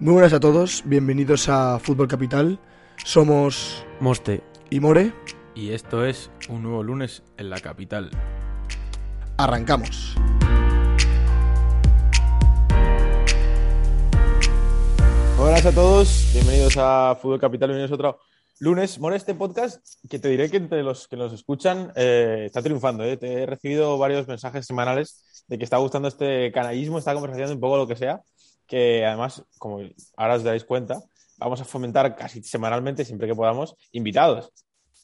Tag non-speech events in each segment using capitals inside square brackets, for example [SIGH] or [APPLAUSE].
Muy buenas a todos, bienvenidos a Fútbol Capital. Somos Moste. y More. Y esto es un nuevo lunes en la capital. Arrancamos. Buenas a todos, bienvenidos a Fútbol Capital, bienvenidos a otro lunes. More, este podcast que te diré que entre los que nos escuchan eh, está triunfando. ¿eh? Te he recibido varios mensajes semanales de que está gustando este canallismo, esta conversación, un poco lo que sea, que además, como ahora os daréis cuenta, vamos a fomentar casi semanalmente, siempre que podamos, invitados.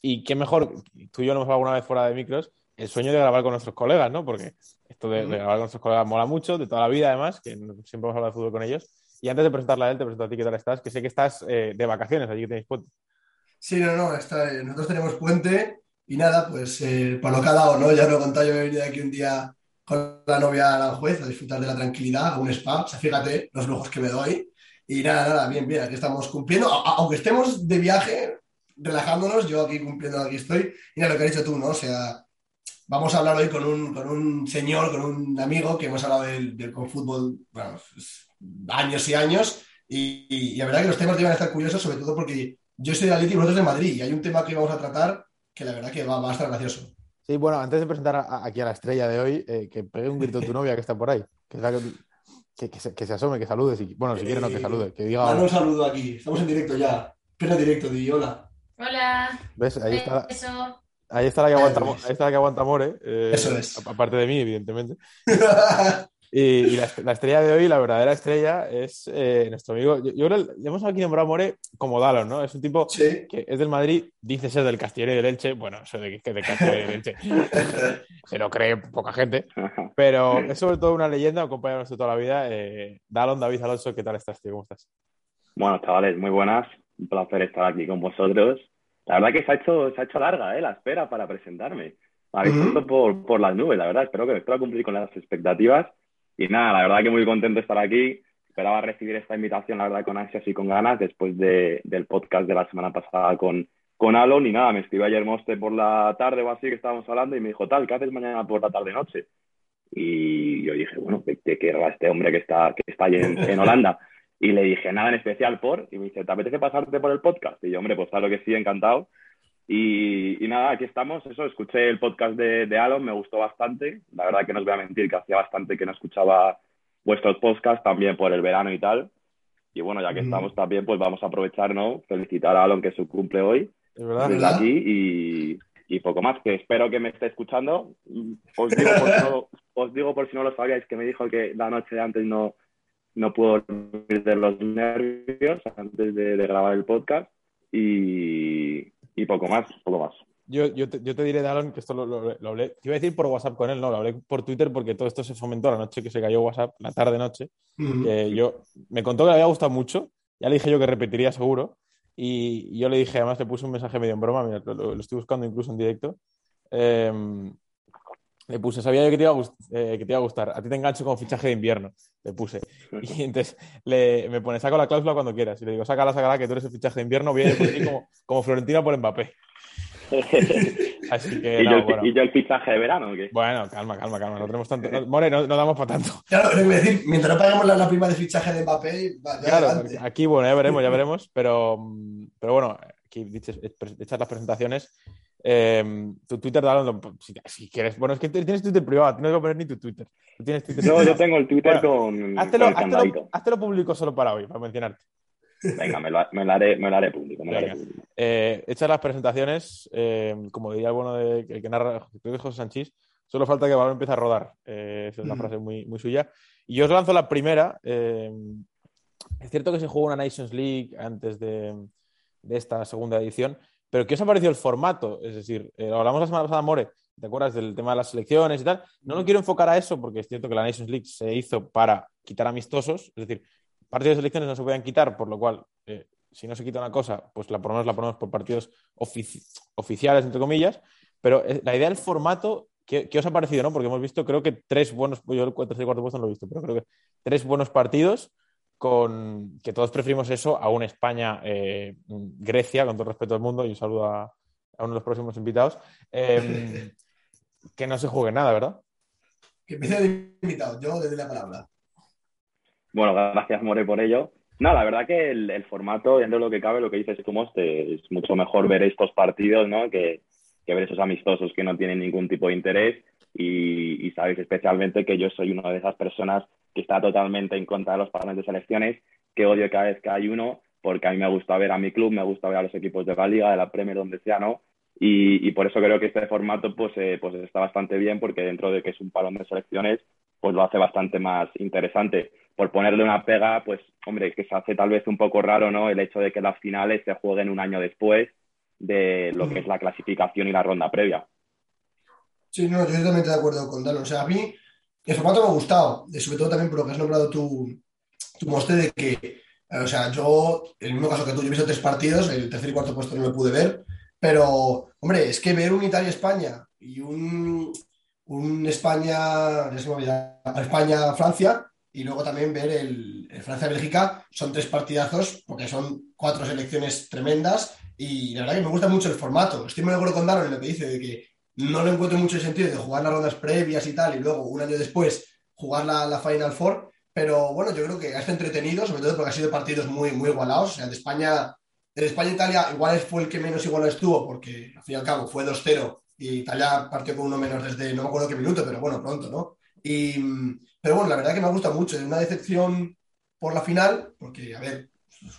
Y qué mejor, tú y yo lo hemos hablado alguna vez fuera de micros, el sueño de grabar con nuestros colegas, ¿no? Porque esto de, de grabar con nuestros colegas mola mucho, de toda la vida además, que siempre hemos hablado de fútbol con ellos. Y antes de presentarla a él, te presento a ti qué tal estás, que sé que estás eh, de vacaciones, allí que tenéis puente. Sí, no, no, está, eh, nosotros tenemos puente y nada, pues eh, por lo que ha dado, ¿no? Ya lo he contado, yo me he venido aquí un día con la novia a Aranjuez a disfrutar de la tranquilidad, a un spa, o sea, fíjate los lujos que me doy. Y nada, nada, bien, bien, aquí estamos cumpliendo, aunque estemos de viaje, relajándonos, yo aquí cumpliendo, aquí estoy. Y nada, lo que has dicho tú, ¿no? O sea, vamos a hablar hoy con un, con un señor, con un amigo que hemos hablado del, con fútbol, bueno, pues, años y años. Y, y- y la verdad que los temas deben estar curiosos, sobre todo porque yo soy de Atleti y vosotros de Madrid. Y hay un tema que vamos a tratar que la verdad que va, va a estar gracioso. Sí, bueno, antes de presentar a- aquí a la estrella de hoy, eh, que pegue un grito a tu [LAUGHS] novia que está por ahí. Que, es la que, que- que se, que se asome, que salude. Si, bueno, si quiere no, que salude. Que diga hola. un saludo aquí. Estamos en directo ya. Pleno directo, di hola. Hola. ¿Ves? Ahí está, Eso. ahí está la que aguanta, ahí está la que aguanta More. eh, Eso es. Aparte de mí, evidentemente. [LAUGHS] Y, y la, est- la estrella de hoy, la verdadera estrella, es eh, nuestro amigo. Yo, yo creo que le hemos aquí nombrado a More como Dalon, ¿no? Es un tipo sí. que es del Madrid, dice ser del Castillejo y del Elche. Bueno, eso de que de Castillejo y del Elche [LAUGHS] se lo cree poca gente. Pero es sobre todo una leyenda, un compañero nuestro de toda la vida. Eh, Dalon, David Alonso, ¿qué tal estás, tío? ¿Cómo estás? Bueno, chavales, muy buenas. Un placer estar aquí con vosotros. La verdad que se ha hecho, se ha hecho larga, ¿eh? La espera para presentarme. Me habéis puesto por, por las nubes, la verdad. Espero que espero cumplir con las expectativas. Y nada, la verdad que muy contento de estar aquí. Esperaba recibir esta invitación, la verdad, con ansias y con ganas, después de, del podcast de la semana pasada con, con Alon. Y nada, me escribió ayer Moste por la tarde o así que estábamos hablando y me dijo, tal, ¿qué haces mañana por la tarde-noche? Y yo dije, bueno, ¿de, de qué va este hombre que está, que está allí en, [LAUGHS] en Holanda? Y le dije, nada en especial por, y me dice, ¿te apetece pasarte por el podcast? Y yo, hombre, pues claro que sí, encantado. Y, y nada, aquí estamos, eso, escuché el podcast de, de Alon, me gustó bastante. La verdad que no os voy a mentir que hacía bastante que no escuchaba vuestros podcasts, también por el verano y tal. Y bueno, ya que Mm. estamos también, pues vamos a aprovechar, ¿no? Felicitar a Alon que su cumple hoy ¿Es verdad? desde ¿Verdad? aquí y, y poco más, que espero que me esté escuchando. Os digo, por si no, [LAUGHS] os digo por si no lo sabíais, que me dijo que la noche de antes no, no pudo dormir de los nervios antes de, de grabar el podcast y, y poco más, poco más. Yo, yo, te, yo te diré, Dalon, que esto lo, lo- lo hablé. Te iba a decir por WhatsApp con él, no, lo hablé por Twitter porque todo esto se fomentó la noche que se cayó WhatsApp, la tarde-noche. Yo me contó que le había gustado mucho, ya le dije yo que repetiría seguro, y, yo le dije, además le puse un mensaje medio en broma, mira, lo, lo- lo estoy buscando incluso en directo, eh, le puse, sabía yo que te, iba a gust- eh, que te iba a gustar, a ti te engancho con fichaje de invierno, le puse, y [LAUGHS] entonces le, me pone, saco la cláusula cuando quieras, y le digo, sácala, sácala, que tú eres el fichaje de invierno, voy a ir por ti como, como Florentina por Mbappé, [LAUGHS] así que ¿Y, no, yo el, bueno. y yo el fichaje de verano? ¿o qué? Bueno, calma, calma, calma, no tenemos tanto, no, More, no, no damos para tanto. Claro, pero iba a decir, mientras no paguemos la, la prima de fichaje de Mbappé, va, Claro, adelante. aquí, bueno, ya veremos, ya veremos, pero, pero bueno, aquí dichas, hechas las presentaciones, eh, tu Twitter, Dalon, lo- si, si quieres, bueno, es que tienes Twitter privado, no a poner ni tu Twitter. Tú tienes Twitter No, privado. yo tengo el Twitter Bueno, con, Háztelo, con el háztelo, público solo para hoy, para mencionarte. Venga, me lo, me lo haré, me lo haré público. Me lo haré Venga. público. Eh, hechas las presentaciones, eh, como diría el bueno de, el que narra, creo que es José Sanchís, solo falta que el balón empiece a rodar. Eh, esa es una Mm. frase muy, muy suya. Y yo os lanzo la primera. eh, es cierto que se jugó una Nations League antes de, de esta segunda edición, pero ¿qué os ha parecido el formato? Es decir, eh, hablamos la semana pasada, More, ¿te acuerdas del tema de las selecciones y tal? No lo quiero enfocar a eso porque es cierto que la Nations League se hizo para quitar amistosos, es decir, partidos de selecciones no se podían quitar, por lo cual, eh, si no se quita una cosa, pues la ponemos, la ponemos por partidos ofici- oficiales, entre comillas, pero eh, la idea del formato, ¿qué, qué os ha parecido? ¿no? Porque hemos visto, creo que tres buenos, yo el tercer y cuarto puesto no lo he visto, pero creo que tres buenos partidos con que todos preferimos eso a un España-Grecia, con todo el respeto del mundo, y un saludo a, a uno de los próximos invitados, eh, [LAUGHS] que no se juegue nada, ¿verdad? Que empiece el invitado, yo le doy la palabra. Bueno, gracias More por ello. No, la verdad que el, formato, dentro de lo que cabe, lo que dices como este, es mucho mejor ver estos partidos, ¿no? Que, que ver esos amistosos que no tienen ningún tipo de interés y, sabéis especialmente que yo soy una de esas personas que está totalmente en contra de los patrones de selecciones, que odio cada vez que hay uno, porque a mí me gusta ver a mi club, me gusta ver a los equipos de la liga, de la Premier, donde sea, ¿no? Y, por eso creo que este formato pues, eh, pues está bastante bien, porque dentro de que es un palón de selecciones, pues lo hace bastante más interesante. Por ponerle una pega, pues, hombre, que se hace tal vez un poco raro, ¿no? El hecho de que las finales se jueguen un año después de lo que es la clasificación y la ronda previa. Sí, no, yo totalmente de acuerdo con Dalo. O sea, a mí el formato me ha gustado, sobre todo también por lo que has nombrado tú, tú Moste, de que, eh, o sea, yo, en el mismo caso que tú, yo he visto tres partidos, el tercer y cuarto puesto no lo pude ver, pero, hombre, es que ver un Italia-España y un, un España, España-Francia, y luego también ver el, el Francia-Bélgica, son tres partidazos, porque son cuatro selecciones tremendas, y la verdad que me gusta mucho el formato. Estoy muy de acuerdo con Daro en lo que dice, de que no le encuentro mucho sentido de jugar las rondas previas y tal, y luego un año después jugar la, Final Four. Pero bueno, yo creo que ha estado entretenido, sobre todo porque ha sido partidos muy, muy igualados. O sea, de España, de España-Italia, igual fue el que menos igual estuvo, porque al fin y al cabo fue 2-0 y Italia partió con uno menos desde no me acuerdo qué minuto, pero bueno, pronto, ¿no? Y, pero bueno, la verdad que me gusta mucho. Es una decepción por la final, porque, a ver,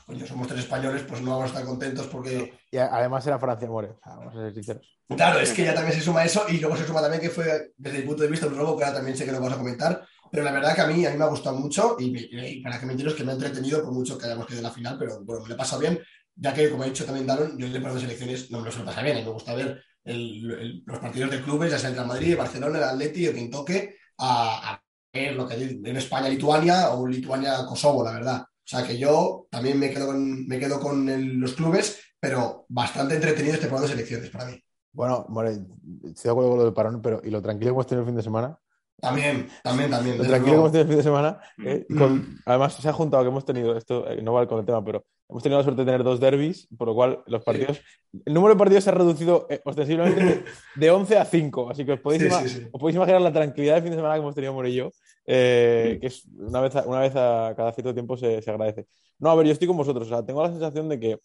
coño, somos tres españoles, pues no vamos a estar contentos porque. Y además era Francia More, vamos a ser sinceros. Claro, es que ya también se suma eso y luego se suma también que fue, desde mi punto de vista, un robo que ahora también sé que lo vamos a comentar. Pero la verdad que a mí, a mí me ha gustado mucho y, para que me es que me ha entretenido por mucho que hayamos quedado en la final, pero bueno, me lo he pasado bien, ya que, como ha dicho también Daron, yo en el de selecciones no me lo suelo pasar bien, mí me gusta ver los partidos de clubes, ya sea el Real Madrid, el Barcelona, el Atleti o quien toque, a, a ver lo que en España-Lituania o Lituania-Kosovo, la verdad. O sea que yo también me quedo con, me quedo con los clubes, pero bastante entretenido este programa de selecciones para mí. Bueno, More, estoy de acuerdo con lo del parón, pero ¿y lo tranquilo que hemos tenido el fin de semana? También, también, también. Lo tranquilo que hemos tenido el fin de semana. Eh, mm. además, se ha juntado que hemos tenido, esto eh, no vale con el tema, pero hemos tenido la suerte de tener dos derbis, por lo cual los partidos, el número de partidos se ha reducido eh, ostensiblemente [LAUGHS] de 11 a 5. Así que os podéis, os podéis, imaginar la tranquilidad del fin de semana que hemos tenido More y yo. Eh, que es una vez, a, una vez a cada cierto tiempo se, agradece. No, a ver, yo estoy con vosotros, o sea, tengo la sensación de que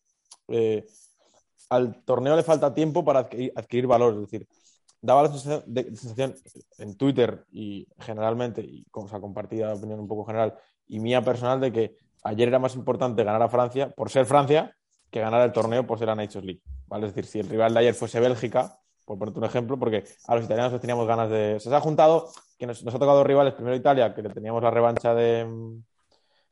eh, al torneo le falta tiempo para adquirir, valor, es decir, daba la sensación, en Twitter y generalmente, y o sea, compartida opinión un poco general, y mía personal, de que ayer era más importante ganar a Francia, por ser Francia, que ganar el torneo por ser la Nations League. ¿vale? Es decir, si el rival de ayer fuese Bélgica, por ponerte un ejemplo, porque a los italianos teníamos ganas de. Se, ha juntado que nos, ha tocado rivales, primero Italia, que teníamos la revancha de,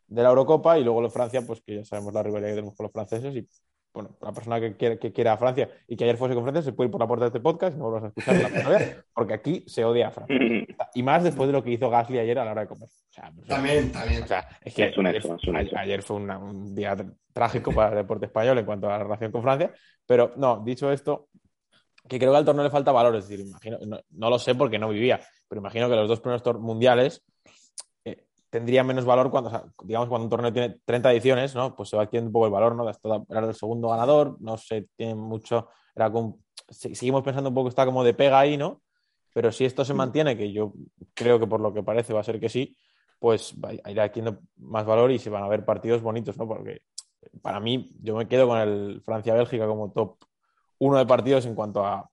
de la Eurocopa, y luego Francia, pues que ya sabemos la rivalidad que tenemos con los franceses. Y bueno, la persona que, quiere, que quiera a Francia y que ayer fuese con Francia se puede ir por la puerta de este podcast y no vuelvas a escuchar la porque aquí se odia a Francia. [LAUGHS] Y más después de lo que hizo Gasly ayer a la hora de comer. Pues, también, también. O sea, es que es un hecho, ayer, fue un día trágico para el deporte español en cuanto a la relación con Francia. Pero no, dicho esto, que creo que al torneo le falta valor. Es decir, imagino, no, lo sé porque no vivía, pero imagino que los dos primeros mundiales eh, tendrían menos valor cuando, digamos, cuando un torneo tiene 30 ediciones, ¿no? Pues se va adquiriendo un poco el valor, ¿no? Era el segundo ganador, no sé, tiene mucho. Era seguimos pensando un poco, está como de pega ahí, ¿no? Pero si esto se mantiene, que yo creo que por lo que parece va a ser que sí, pues irá adquiriendo más valor y se van a ver partidos bonitos, ¿no? Porque para mí, yo me quedo con el Francia-Bélgica como top uno de partidos en cuanto a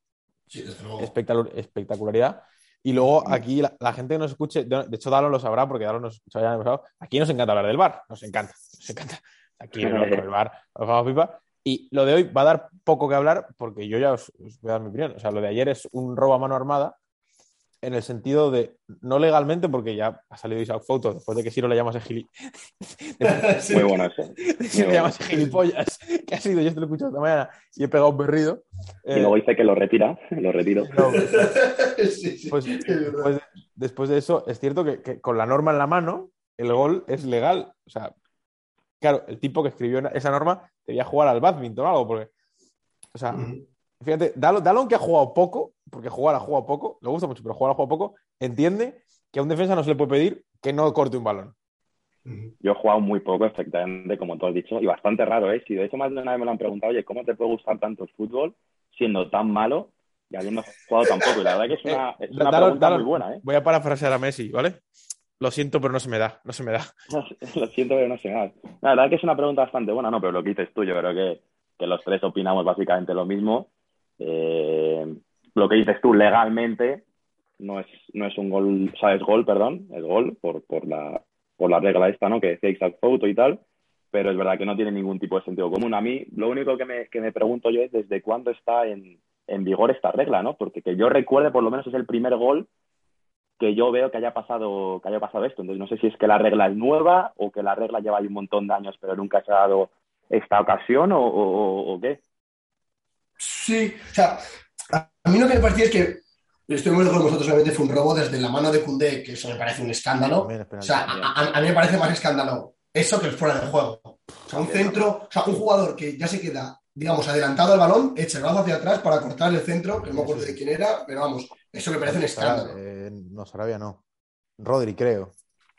espectacularidad. Y luego aquí la, gente que nos escuche, de hecho Dalo lo sabrá porque Dalo nos escuchó ya en el pasado, aquí nos encanta hablar del bar, nos encanta, nos encanta. Aquí [LAUGHS] en el bar, nos vamos pipa. Y lo de hoy va a dar poco que hablar porque yo ya os, os, voy a dar mi opinión. O sea, lo de ayer es un robo a mano armada en el sentido de, no legalmente, porque ya ha salido Isaac Foto después de que Siro le llamase gilipollas. [LAUGHS] [LAUGHS] Muy bueno eso. [LAUGHS] le llamase gilipollas, que ha sido, yo te lo he escuchado esta mañana y he pegado un berrido. Y luego dice que lo retira, lo retiro. pues, pues, después de eso, es cierto que, con la norma en la mano, el gol es legal. O sea, claro, el tipo que escribió esa norma debía jugar al badminton o algo, porque, o sea, Fíjate, Dalon, que ha jugado poco, porque jugar ha jugado poco, le gusta mucho, pero jugar ha jugado poco, entiende que a un defensa no se le puede pedir que no corte un balón. Yo he jugado muy poco, efectivamente, como tú has dicho, y bastante raro, ¿eh? Si de hecho más de una vez me lo han preguntado, oye, ¿cómo te puede gustar tanto el fútbol siendo tan malo y habiendo jugado tan poco? Y la verdad que es una, eh, pregunta muy buena, ¿eh? Voy a parafrasear a Messi, ¿vale? lo siento, pero no se me da, no se me da. [LAUGHS] lo siento, pero no se me da. La verdad que es una pregunta bastante buena, no, pero lo que dices tú, yo creo que, que los tres opinamos básicamente lo mismo. Eh, lo que dices tú, legalmente, no es, no es un gol, o sea, es gol, perdón, es gol por, por, la, por la regla esta, ¿no? Que decía exact photo y tal, pero es verdad que no tiene ningún tipo de sentido común. A mí, lo único que me, que me pregunto yo es desde cuándo está en, en vigor esta regla, ¿no? Porque que yo recuerde, por lo menos es el primer gol que yo veo que haya pasado que haya pasado esto. Entonces no sé si es que la regla es nueva o que la regla lleva ahí un montón de años pero nunca se ha dado esta ocasión o, o, qué. Sí, o sea, a mí lo que me parecía es que estoy muy de acuerdo con vosotros, obviamente fue un robo desde la mano de Cundé, que eso me parece un escándalo. O sea, a, mí me parece más escándalo eso que el fuera de juego. O sea, un centro, o sea, un jugador que ya se queda, digamos, adelantado al balón, echa el brazo hacia atrás para cortar el centro, que no me acuerdo de quién era, pero vamos, eso me parece un escándalo. Eh, no, Sarabia no. Rodri, creo.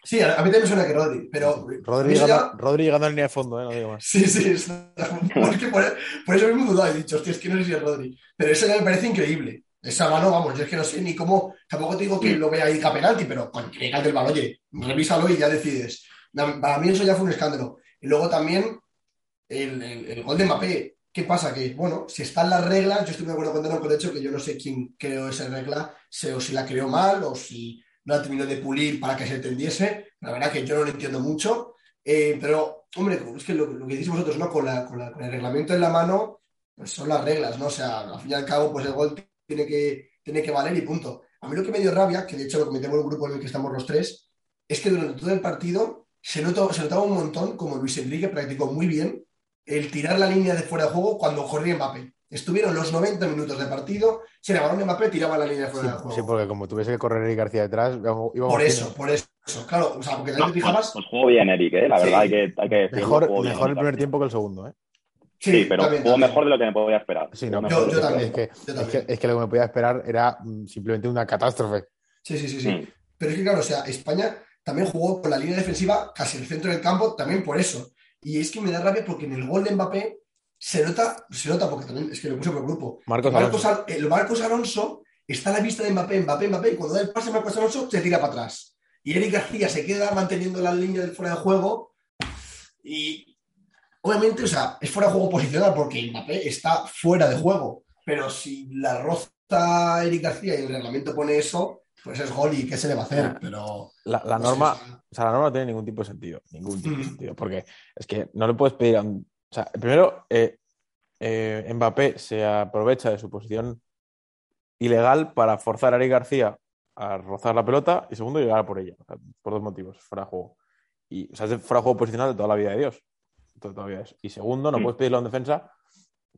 Sí, a, mí también me suena que Rodri, pero. Rodri, llegando, Rodri llegando a línea de fondo, ¿eh? no digo más. Sí, sí, es, [LAUGHS] que por, eso mismo dudado, he dicho, hostia, es que no sé si es Rodri. Pero eso ya me parece increíble. Esa mano, vamos, yo es que no sé ni cómo. Tampoco te digo que lo vea ahí penalti, pero con que el balón, oye, revísalo y ya decides. Para mí eso ya fue un escándalo. Y luego también el, el, gol de Mbappé. ¿Qué pasa? Que, bueno, si están las reglas, yo estoy de acuerdo con Dano con el hecho que yo no sé quién creó esa regla, o si la creó mal, o si no la terminó de pulir para que se entendiese. La verdad que yo no lo entiendo mucho. Eh, pero, hombre, es que lo, que decís vosotros, ¿no? Con, el reglamento en la mano, pues son las reglas, ¿no? O sea, al fin y al cabo, pues el gol tiene que, tiene que valer y punto. A mí lo que me dio rabia, que de hecho lo comentamos en el grupo en el que estamos los tres, es que durante todo el partido se, notó, se notaba un montón como Luis Enrique practicó muy bien el tirar la línea de fuera de juego cuando corría Mbappé. Estuvieron los 90 minutos de partido, se le balón Mbappé, tiraba la línea de fuera de juego. Sí, porque como tuviese que correr Eric García detrás, íbamos Por eso, por eso. Claro, o sea, porque también te fijabas. Pues, jugó bien Eric, ¿eh? la verdad hay que, hay que Mejor, mejor el primer tiempo que el segundo, ¿eh? Sí, pero jugó mejor de lo que me podía esperar. Sí, no, yo, también, es, que, Es, que, lo que me podía esperar era mm, simplemente una catástrofe. Sí, sí, sí, sí. Mm. Pero es que, claro, o sea, España también jugó con la línea defensiva casi el centro del campo, también por eso. Y es que me da rabia porque en el gol de Mbappé se nota, se nota porque también es que lo puse por el grupo. Marcos Alonso. el Marcos Alonso está a la vista de Mbappé, Mbappé, Mbappé, y cuando da el pase a Marcos Alonso se tira para atrás. Y Eric García se queda manteniendo la línea del fuera de juego. Y obviamente, o sea, es fuera de juego posicional porque Mbappé está fuera de juego. Pero si la roza Eric García y el reglamento pone eso, pues es gol y qué se le va a hacer, pero... La, norma, o sea, la norma no tiene ningún tipo de sentido, ningún tipo de mm. sentido, porque es que no le puedes pedir a un... O sea, primero, eh, eh, Mbappé se aprovecha de su posición ilegal para forzar a Ari García a rozar la pelota y segundo, llegar por ella, por dos motivos, fuera de juego. Y, o sea, es fuera de juego posicional de toda la vida de Dios. Todavía es. Y segundo, no mm. puedes pedirle a un defensa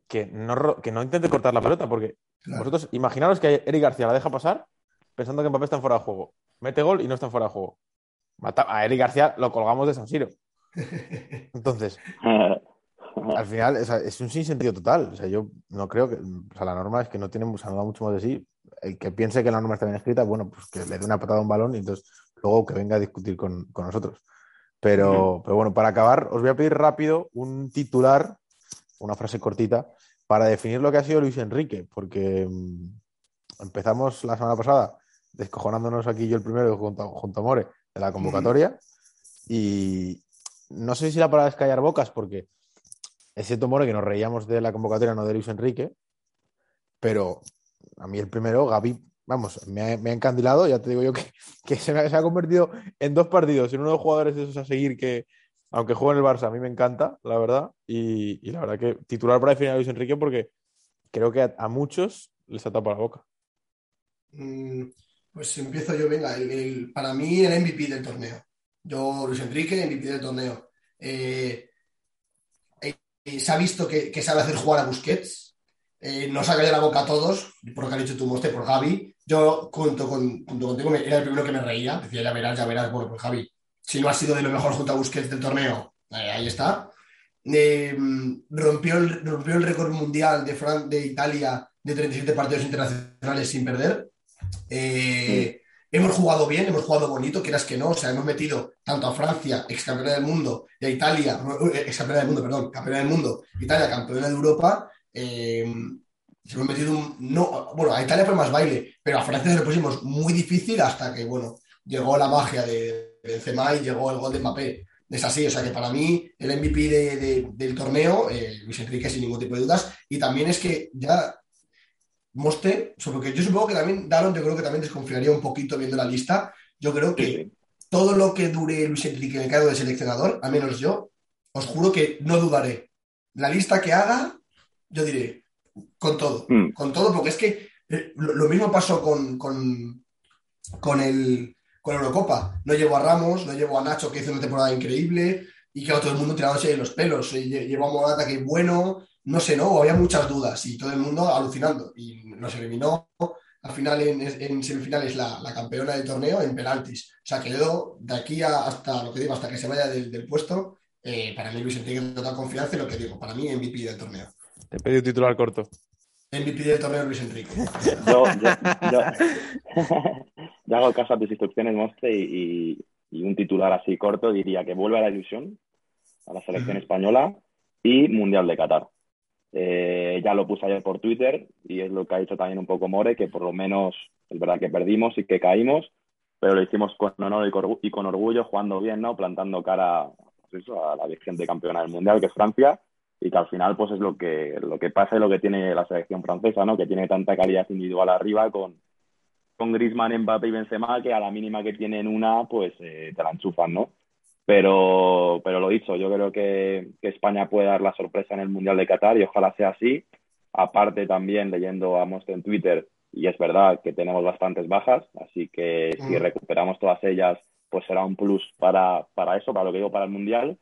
que no, que no intente cortar la pelota, porque vosotros imaginaros que Eric García la deja pasar pensando que Mbappé está fuera de juego. Mete gol y no está fuera de juego. a Eric García lo colgamos de San Siro. [LAUGHS] Entonces, al final es, un sinsentido total. O sea, yo no creo que. O sea, la norma es que no tiene mucho más de sí. El que piense que la norma está bien escrita, bueno, pues que le dé una patada a un balón y entonces luego que venga a discutir con, nosotros. Pero, pero bueno, para acabar, os voy a pedir rápido un titular, una frase cortita, para definir lo que ha sido Luis Enrique, porque mm, empezamos la semana pasada descojonándonos aquí yo el primero junto, junto a More de la convocatoria. Y no sé si la palabra es callar bocas, porque es cierto, More, que nos reíamos de la convocatoria, no de Luis Enrique, pero a mí el primero, Gaby, vamos, me ha, encandilado, ya te digo yo que, [LAUGHS] se, ha convertido en dos partidos, en uno de los jugadores esos a seguir que, aunque juega en el Barça, a mí me encanta, la verdad, y, la verdad que titular para definir a Luis Enrique porque creo que a, muchos les ha tapado la boca. Mm, pues empiezo yo, venga, para mí el MVP del torneo. Yo, Luis Enrique, MVP del torneo. Eh, eh, se ha visto que, sabe hacer jugar a Busquets. Eh, nos ha caído la boca a todos, por lo que ha dicho tú, Moste, por Javi. Yo, junto, con, contigo, era el primero que me reía. Decía, ya verás, ya verás, bueno, pues Javi, si no ha sido de lo mejor junto a Busquets del torneo, ahí está. rompió, el, rompió el récord mundial de, de Italia de 37 partidos internacionales sin perder. Eh, hemos jugado bien, hemos jugado bonito, quieras que no, o sea, hemos metido tanto a Francia, ex campeona del mundo, y a Italia, ex campeona del mundo, perdón, campeona del mundo, Italia, campeona de Europa, eh, hemos metido un, no, bueno, a Italia fue más baile, pero a Francia se lo pusimos muy difícil hasta que, bueno, llegó la magia de, Benzema y llegó el gol de Mbappé. Es así, o sea que para mí el MVP del torneo, eh, Luis Enrique sin ningún tipo de dudas, y también es que ya Moste, sobre que yo supongo que también Daron, yo creo que también desconfiaría un poquito viendo la lista. Yo creo que todo lo que dure Luis Enrique en el cargo de seleccionador, al menos yo, os juro que no dudaré. La lista que haga, yo diré, con todo, mm. con todo, porque es que eh, lo, mismo pasó con, con, con, el, con Eurocopa. No llevo a Ramos, no llevo a Nacho, que hizo una temporada increíble, y que todo el mundo tirándose los pelos. Llevo a Morata, que es bueno, no sé, ¿no? Había muchas dudas y todo el mundo alucinando. Y nos eliminó al final en, semifinales la, campeona del torneo en penaltis. O sea que yo, de aquí hasta lo que digo, hasta que se vaya del, puesto, eh, para mí Luis Enrique total confianza en lo que digo. Para mí, MVP del torneo. Te pedí un titular corto. MVP del torneo Luis Enrique. Yo, hago caso a tus instrucciones, Mostre, y, y, un titular así corto diría que vuelve a la ilusión, a la selección española y Mundial de Qatar. Eh, ya lo puse ayer por Twitter y es lo que ha dicho también un poco More, que por lo menos es verdad que perdimos y que caímos, pero lo hicimos con honor y con orgullo, jugando bien, ¿no? Plantando cara pues a la vigente campeona del Mundial, que es Francia, y que al final pues es lo que, lo que pasa y lo que tiene la selección francesa, ¿no? Que tiene tanta calidad individual arriba con, con Griezmann, Mbappé y Benzema, que a la mínima que tienen una, pues eh, te la enchufan, ¿no? Pero, pero lo dicho, yo creo que, España puede dar la sorpresa en el Mundial de Qatar y ojalá sea así. Aparte también leyendo a Most en Twitter, y es verdad que tenemos bastantes bajas, así que si recuperamos todas ellas, pues será un plus para, para eso, para lo que digo, para el Mundial.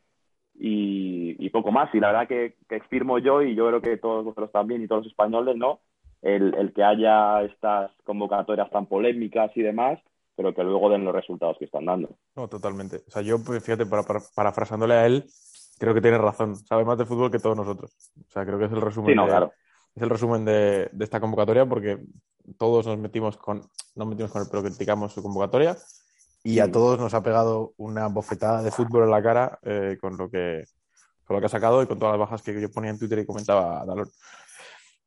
Y, poco más. Y la verdad que, que, firmo yo, y yo creo que todos vosotros también, y todos los españoles, ¿no? El, el que haya estas convocatorias tan polémicas y demás, pero que luego den los resultados que están dando. No, totalmente. O sea, yo, pues, fíjate, para, parafrasándole a él, creo que tiene razón. Sabe más de fútbol que todos nosotros. O sea, creo que es el resumen, no, de, claro. es el resumen de, esta convocatoria porque todos nos metimos con, nos metimos con él, pero criticamos su convocatoria y a todos nos ha pegado una bofetada de fútbol en la cara eh, con, lo que, con lo que ha sacado y con todas las bajas que yo ponía en Twitter y comentaba Dalón.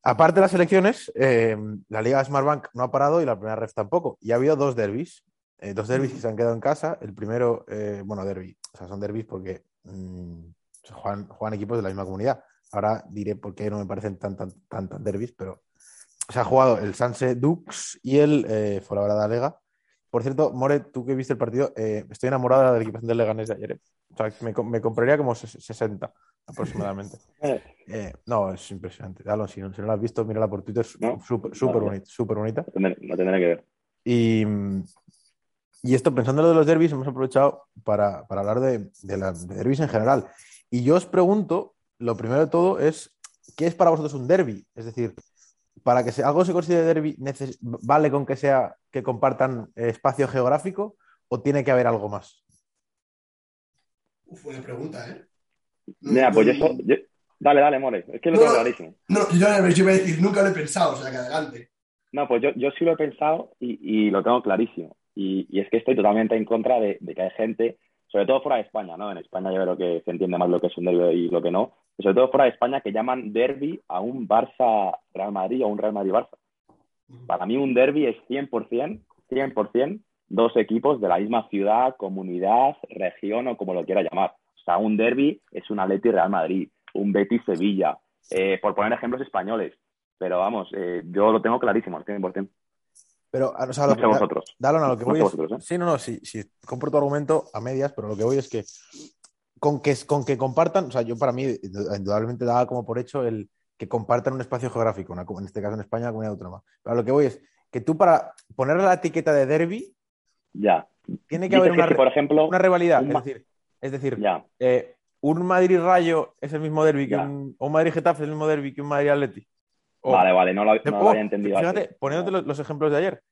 Aparte de las elecciones, eh, la Liga Smartbank no ha parado y la primera ref tampoco. Y ha habido dos derbis, eh, dos derbis que se han quedado en casa. El primero, eh, bueno, derby, o sea, son derbis porque mm, juegan, equipos de la misma comunidad. Ahora diré por qué no me parecen tan, tan, tan, tan derbis, pero se ha jugado el Sanse Dux y el eh, Fuenlabrada Lega. Por cierto, More, tú que viste el partido, estoy enamorado de la equipación del Leganés de ayer. O sea, me compraría como 60 aproximadamente. [LAUGHS] Eh, no, es impresionante. si, no, si no la has visto, mírala por Twitter, súper super bonita. Super bonita. No tendré que ver. Y, y esto, pensando en lo de los derbis, hemos aprovechado para, para hablar de, de, la, derbis en general. Y yo os pregunto, lo primero de todo es, ¿qué es para vosotros un derby? Es decir, para que algo se considere derby, ¿vale con que sea que compartan espacio geográfico o tiene que haber algo más? Uf, buena pregunta, ¿eh? Mira, pues eso. Dale, dale, More. Es que lo tengo clarísimo. No, yo, yo iba a decir, nunca lo he pensado, o sea que adelante. No, pues yo, yo sí lo he pensado y, y lo tengo clarísimo. Y, y, es que estoy totalmente en contra de, de, que hay gente, sobre todo fuera de España, ¿no? En España yo creo que se entiende más lo que es un derby y lo que no. sobre todo fuera de España, que llaman derby a un Barça-Real Madrid o un Real Madrid-Barça. Para mí un derby es 100%, 100% dos equipos de la misma ciudad, comunidad, región o como lo quiera llamar. O sea, un derby es un Atleti Real Madrid, un Betis Sevilla, eh, por poner ejemplos españoles. Pero vamos, eh, yo lo tengo clarísimo al 100%. Pero, o sea, lo que, vosotros. a lo que voy es, ¿eh? Sí, no, no, sí, sí, compro tu argumento a medias, pero lo que voy es que con que, con que compartan, o sea, yo para mí indudablemente daba como por hecho el que compartan un espacio geográfico, en este caso en España, la comunidad autónoma. Pero lo que voy es que tú para ponerle la etiqueta de derby, ya. tiene que haber una, por ejemplo, una rivalidad. Es decir, es decir, eh, un Madrid-Rayo es el mismo derby que un, o un Madrid-Getafe es el mismo derby que un Madrid-Atleti. Vale, vale, no lo, había entendido. Fíjate, poniéndote los, ejemplos de ayer,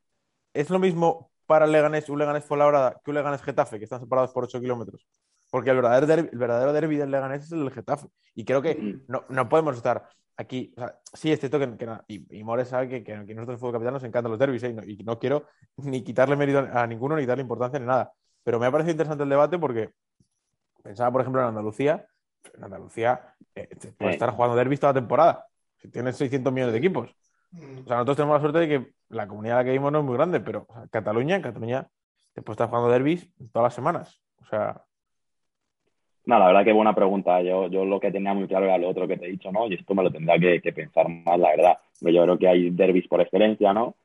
es lo mismo para el Leganés, un Leganés Fuenlabrada que un Leganés Getafe, que están separados por 8 kilómetros. Porque el verdadero, derbi, el verdadero derby del Leganés es el del Getafe. Y creo que mm. no, no, podemos estar aquí. O sea, sí, es cierto que, que y, y More sabe que, que, nosotros en Fútbol Capital nos encantan los derbis ¿eh? y, no, quiero ni quitarle mérito a ninguno ni darle importancia ni nada. Pero me ha parecido interesante el debate porque pensaba, por ejemplo, en Andalucía. En Andalucía eh, puede estar jugando derbis toda la temporada. Si tienes 600 millones de equipos. Mm. O sea, nosotros tenemos la suerte de que la comunidad a la que vivimos no es muy grande, pero Cataluña, en Cataluña te puedes estar jugando derbis todas las semanas. O sea. No, la verdad que buena pregunta. Yo, yo lo que tenía muy claro era lo otro que te he dicho, ¿no? Y esto me lo tendría que, pensar más, la verdad. Yo creo que hay derbis por excelencia, ¿no?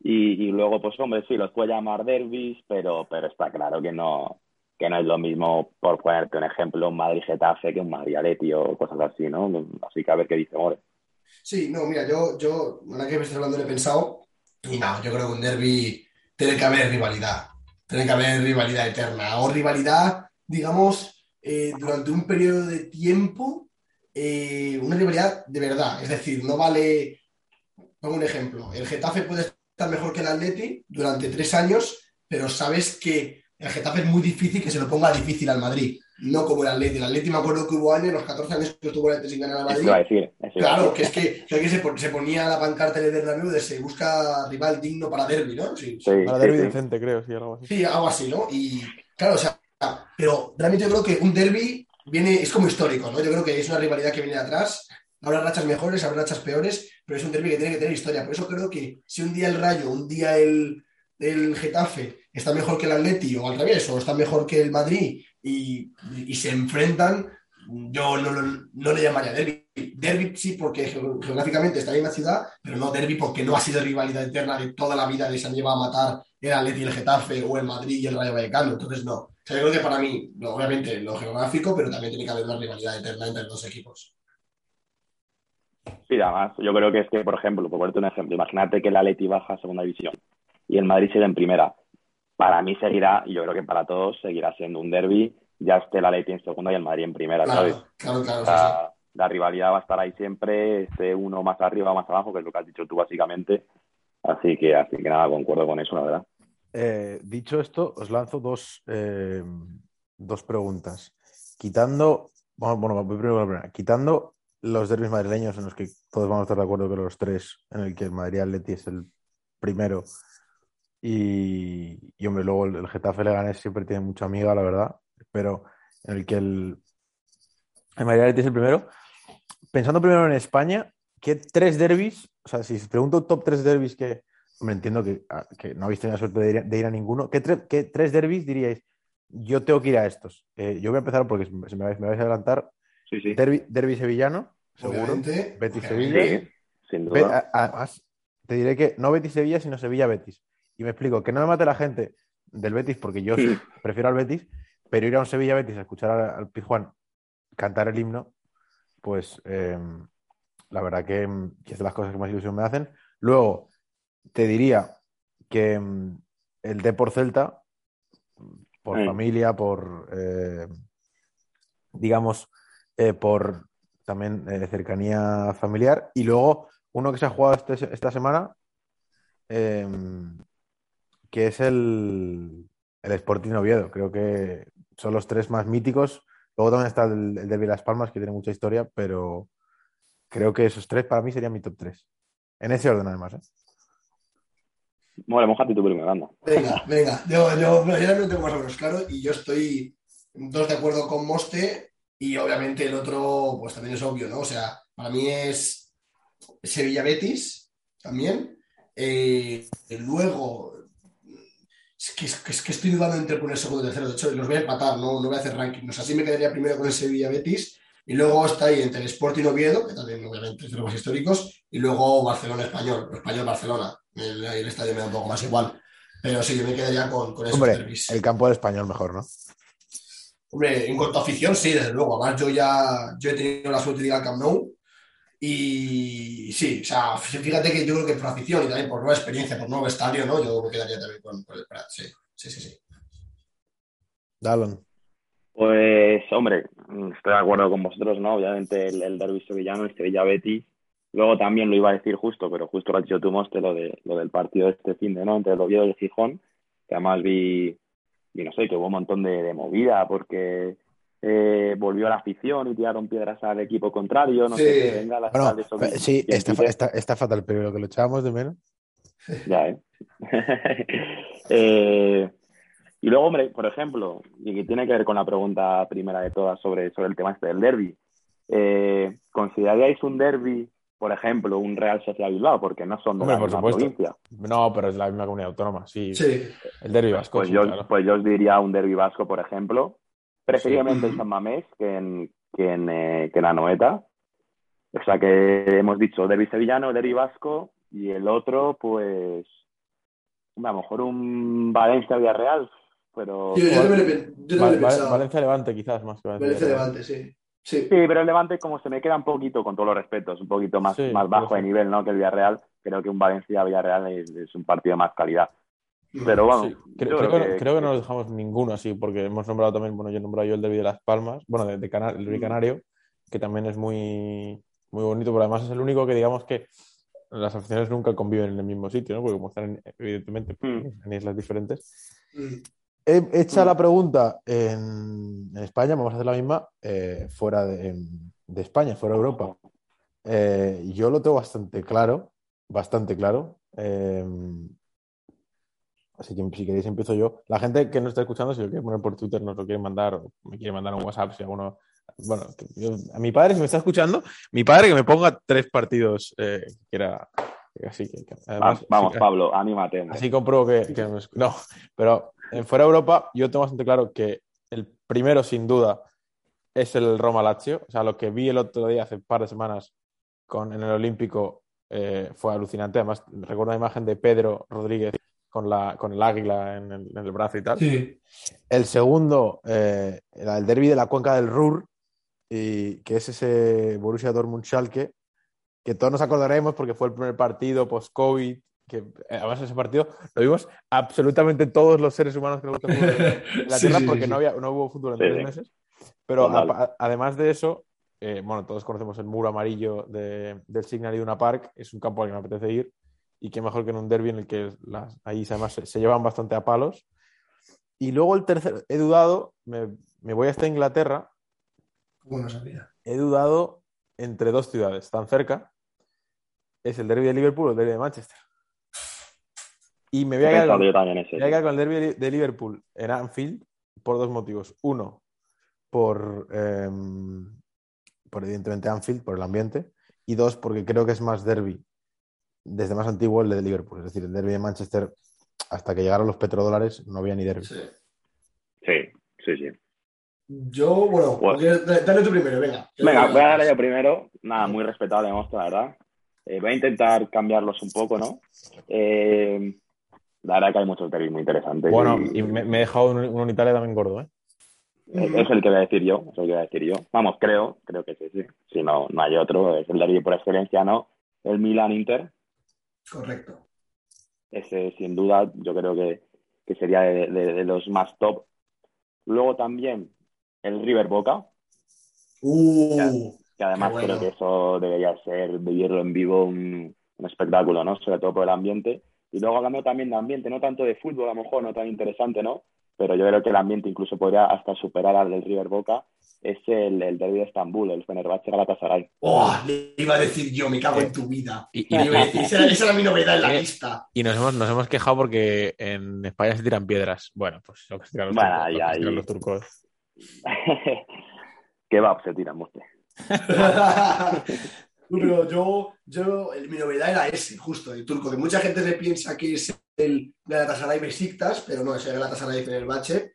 Y, luego, pues hombre, sí, los puedo llamar derbis, pero, pero está claro que no, que no es lo mismo, por ponerte un ejemplo, un Madrid-Getafe que un Madrid-Aleti o cosas así, ¿no? Así que a ver qué dice More. Sí, no, mira, yo, yo, ahora que me estás he pensado, y no, yo creo que un derby tiene que haber rivalidad, tiene que haber rivalidad eterna, o rivalidad, digamos, eh, durante un periodo de tiempo, eh, una rivalidad de verdad, es decir, no vale, pongo un ejemplo, el Getafe puede estar mejor que el Atleti durante tres años, pero sabes que el Getafe es muy difícil que se lo ponga difícil al Madrid, no como el Atleti. El Atleti me acuerdo que hubo años, los 14 años que estuvo el Atleti sin ganar a Madrid. Decir, claro, que es que, que se, se, ponía la pancarta de Bernabéu de se busca rival digno para derby, ¿no? Sí, para derby decente, creo, sí, algo así. Sí, algo así, ¿no? Y claro, o sea, pero realmente yo creo que un derby viene, es como histórico, ¿no? Yo creo que es una rivalidad que viene de atrás. Habrá rachas mejores, habrá rachas peores, pero es un derby que tiene que tener historia. Por eso creo que si un día el Rayo, un día el, el Getafe está mejor que el Atleti o al revés, o está mejor que el Madrid y, se enfrentan, yo no, le llamaría derby. Derby sí porque geográficamente está en la ciudad, pero no derby porque no ha sido rivalidad eterna de toda la vida de se han llevado a matar el Atleti y el Getafe o el Madrid y el Rayo Vallecano. Entonces no. O sea, yo creo que para mí, obviamente lo geográfico, pero también tiene que haber una rivalidad eterna entre los dos equipos. Sí, además, yo creo que es que, por ejemplo, por ponerte un ejemplo, imagínate que el Atleti baja a segunda división y el Madrid sigue en primera. Para mí seguirá, y yo creo que para todos, seguirá siendo un derby, ya esté la Leti en segunda y el Madrid en primera, claro, Claro, claro, la, rivalidad va a estar ahí siempre, esté uno más arriba o más abajo, que es lo que has dicho tú básicamente. Así que, así que nada, concuerdo con eso, la verdad. Eh, dicho esto, os lanzo dos, eh, dos preguntas. Quitando, bueno, bueno, primero la primera. Quitando los derbis madrileños en los que todos vamos a estar de acuerdo que los tres, en el que el Madrid Atleti es el primero y, hombre, luego el, Getafe Leganés siempre tiene mucha amiga, la verdad, pero en el que el, el Madrid es el primero. Pensando primero en España, ¿qué tres derbis? O sea, si os pregunto top tres derbis que, hombre, entiendo que, ah, que no habéis tenido la suerte de ir, a, ninguno, ¿qué, ¿qué, tres derbis diríais? Yo tengo que ir a estos. Eh, yo voy a empezar porque me, vais, me vais a adelantar. Sí, sí. Derby, sevillano, seguro. Betis Sevilla. sin duda. además, te diré que no Betis Sevilla, sino Sevilla Betis. Y me explico, que no me mate la gente del Betis, porque yo prefiero al Betis, pero ir a un Sevilla Betis a escuchar al, Pizjuán cantar el himno, pues em, la verdad que, es de las cosas que más ilusión me hacen. Luego, te diría que em, el D por Celta, por familia, por, eh, digamos, eh, por también eh, cercanía familiar. Y luego, uno que se ha jugado este, esta semana, em, que es el, el Sporting Oviedo. Creo que son los tres más míticos. Luego también está el, el de Las Palmas, que tiene mucha historia, pero creo que esos tres para mí serían mi top tres. En ese orden, además. ¿eh? Bueno, mojate tu primera anda. Venga, venga. Yo, yo, yo no tengo más o menos claro y yo estoy dos de acuerdo con Moste y obviamente el otro, pues también es obvio, ¿no? O sea, para mí es Sevilla Betis también. Eh, luego, es que, estoy dudando entre poner segundo y tercero. De hecho, los voy a empatar, no, no voy a hacer ranking. O sea, así me quedaría primero con el Sevilla Betis. Y luego está ahí entre el Sporting Oviedo, que también obviamente es de los históricos, y luego Barcelona Español, Español Barcelona. El, el, estadio me da un poco más igual. Pero sí, yo me quedaría con, con esos Hombre, El campo del español mejor, ¿no? Hombre, en cuanto a afición, sí, desde luego. Además, yo ya yo he tenido la suerte de ir al Camp Nou y sí, o sea, fíjate que yo creo que por afición y también por nueva experiencia, por nuevo estadio, ¿no? Yo me quedaría también con, el Prat, sí, sí, sí, sí. Dallon. Pues, hombre, estoy de acuerdo con vosotros, ¿no? Obviamente el, el derbi sevillano, el Sevilla Betis. Luego también lo iba a decir justo, pero justo lo has dicho tú, Moste, lo, de, lo del partido de este fin de, ¿no? Entre el Oviedo y el Gijón, que además vi, y no sé, que hubo un montón de, de movida porque eh, volvió a la afición y tiraron piedras al equipo contrario, no sé venga la Sí, está, fatal, pero lo que lo echábamos de menos. [LAUGHS] [LAUGHS] Ya, ¿eh? [LAUGHS] ¿eh? Y luego, hombre, por ejemplo, y que tiene que ver con la pregunta primera de todas sobre, sobre el tema este del derby, eh, ¿consideraríais un derby por ejemplo, un Real Sociedad Bilbao, porque no son de la misma provincia. No, pero es la misma comunidad autónoma, sí. Sí. El derbi vasco. Pues, sí, yo, claro. pues yo os diría un derbi vasco, por ejemplo, preferiblemente en San Mamés que en, que en, eh, que en Anoeta. O sea que hemos dicho derbi sevillano, derbi vasco, y el otro, pues, a lo mejor un Valencia-Villarreal, pero... Yo, yo también, lo he- yo también lo Val- he Val- pensado. Valencia Levante, quizás más que Valencia. Valencia Levante, sí. Sí. Sí, pero el Levante como se me queda un poquito, con todos los respetos, un poquito más, Sí, más bajo de nivel ¿no? que el Villarreal. Creo que un Valencia-Villarreal es, es un partido de más calidad. Pero Sí, creo, que, que- creo que no nos dejamos ninguno así, porque hemos nombrado también, bueno, yo he nombrado yo el derbi de Las Palmas, bueno, de, de el derbi canario, que también es muy, muy bonito, pero además es el único que digamos que las aficiones nunca conviven en el mismo sitio, ¿no? Porque como están en- evidentemente pues, Mm. en islas diferentes. Mm. He hecha Mm. la pregunta en, en España, vamos a hacer la misma eh, fuera de España, fuera de Europa. Eh, yo lo tengo bastante claro, bastante claro. Eh, así que si queréis empiezo yo. La gente que nos está escuchando, si lo quiere poner por Twitter, nos lo quiere mandar o me quiere mandar un WhatsApp, si alguno... Bueno, que yo- a mi padre, si me está escuchando, mi padre que me ponga tres partidos que quiera... Así que, que además, vamos, sí, Pablo, anímate. Así compruebo que, que no, no, pero en fuera de Europa yo tengo bastante claro que el primero sin duda es el Roma Lazio. O sea, lo que vi el otro día hace un par de semanas con, en el Olímpico eh, fue alucinante. Además, recuerdo la imagen de Pedro Rodríguez con, la, con el águila en el, en el brazo y tal. Sí. El segundo, eh, el derby de la cuenca del Ruhr, y, que es ese Borussia Dortmund-Schalke, que todos nos acordaremos porque fue el primer partido post-COVID, que eh, además ese partido lo vimos absolutamente todos los seres humanos que nos gusta el [LAUGHS] la Sí, Tierra sí, porque sí. No, había, no hubo fútbol en Sí, tres meses. Pero a- a- además de eso, eh, bueno, todos conocemos el muro amarillo de- del Signal Iduna Park, es un campo al que me apetece ir, y qué mejor que en un derby en el que las, ahí además se, se llevan bastante a palos. Y luego el tercero, he dudado, me, me voy hasta Inglaterra, Bueno, sabía. he dudado entre dos ciudades tan cerca. Es el derby de Liverpool o el derby de Manchester. Y me voy a quedar con, me voy a quedar con el derby de- Liverpool en Anfield por dos motivos. Uno, por, em, por evidentemente Anfield, por el ambiente. Y dos, porque creo que es más derby desde más antiguo el de Liverpool. Es decir, el derby de Manchester, hasta que llegaron los petrodólares, no había ni derby. Sí. Sí, sí, sí. Yo, bueno, Bueno. dale tú primero, venga. Venga, voy a darle yo primero. Nada, muy respetable, monstruo, la verdad. Eh, voy a intentar cambiarlos un poco, ¿no? Eh, la verdad que hay muchos derbis muy interesantes. Bueno, y- y me, me he dejado uno, uno en Italia también gordo, ¿eh? Es el que voy a decir yo, es el que voy a decir yo. Vamos, creo, creo que sí, sí. Si no, no hay otro, es el derbi por excelencia, ¿no? El Milan-Inter, Correcto. ese sin duda yo creo que, que sería de, de- de los más top. Luego también el River-Boca, Uh, que además bueno. creo que eso debería ser vivirlo en vivo un, un espectáculo, ¿no? Sobre todo por el ambiente. Y luego hablando también de ambiente, no tanto de fútbol, a lo mejor no tan interesante, ¿no? Pero yo creo que el ambiente incluso podría hasta superar al del River Boca, es el, el derbi de Estambul, el Fenerbahce Galatasaray. oh, le iba a decir yo, me cago en tu vida. Y, Le iba a decir, esa, era- esa era mi novedad en la Eh, lista. Y nos hemos, nos hemos quejado porque en España se tiran piedras. Bueno, pues lo que se tiran los Bueno, turcos. ahí, lo que se tiran los turcos. [LAUGHS] Qué va, se tiran, usted. Pero [LAUGHS] yo, yo, el- mi novedad era ese, justo, el turco, que mucha gente le piensa que es el Galatasaray Besiktas, pero no, es el Galatasaray Fenerbahce.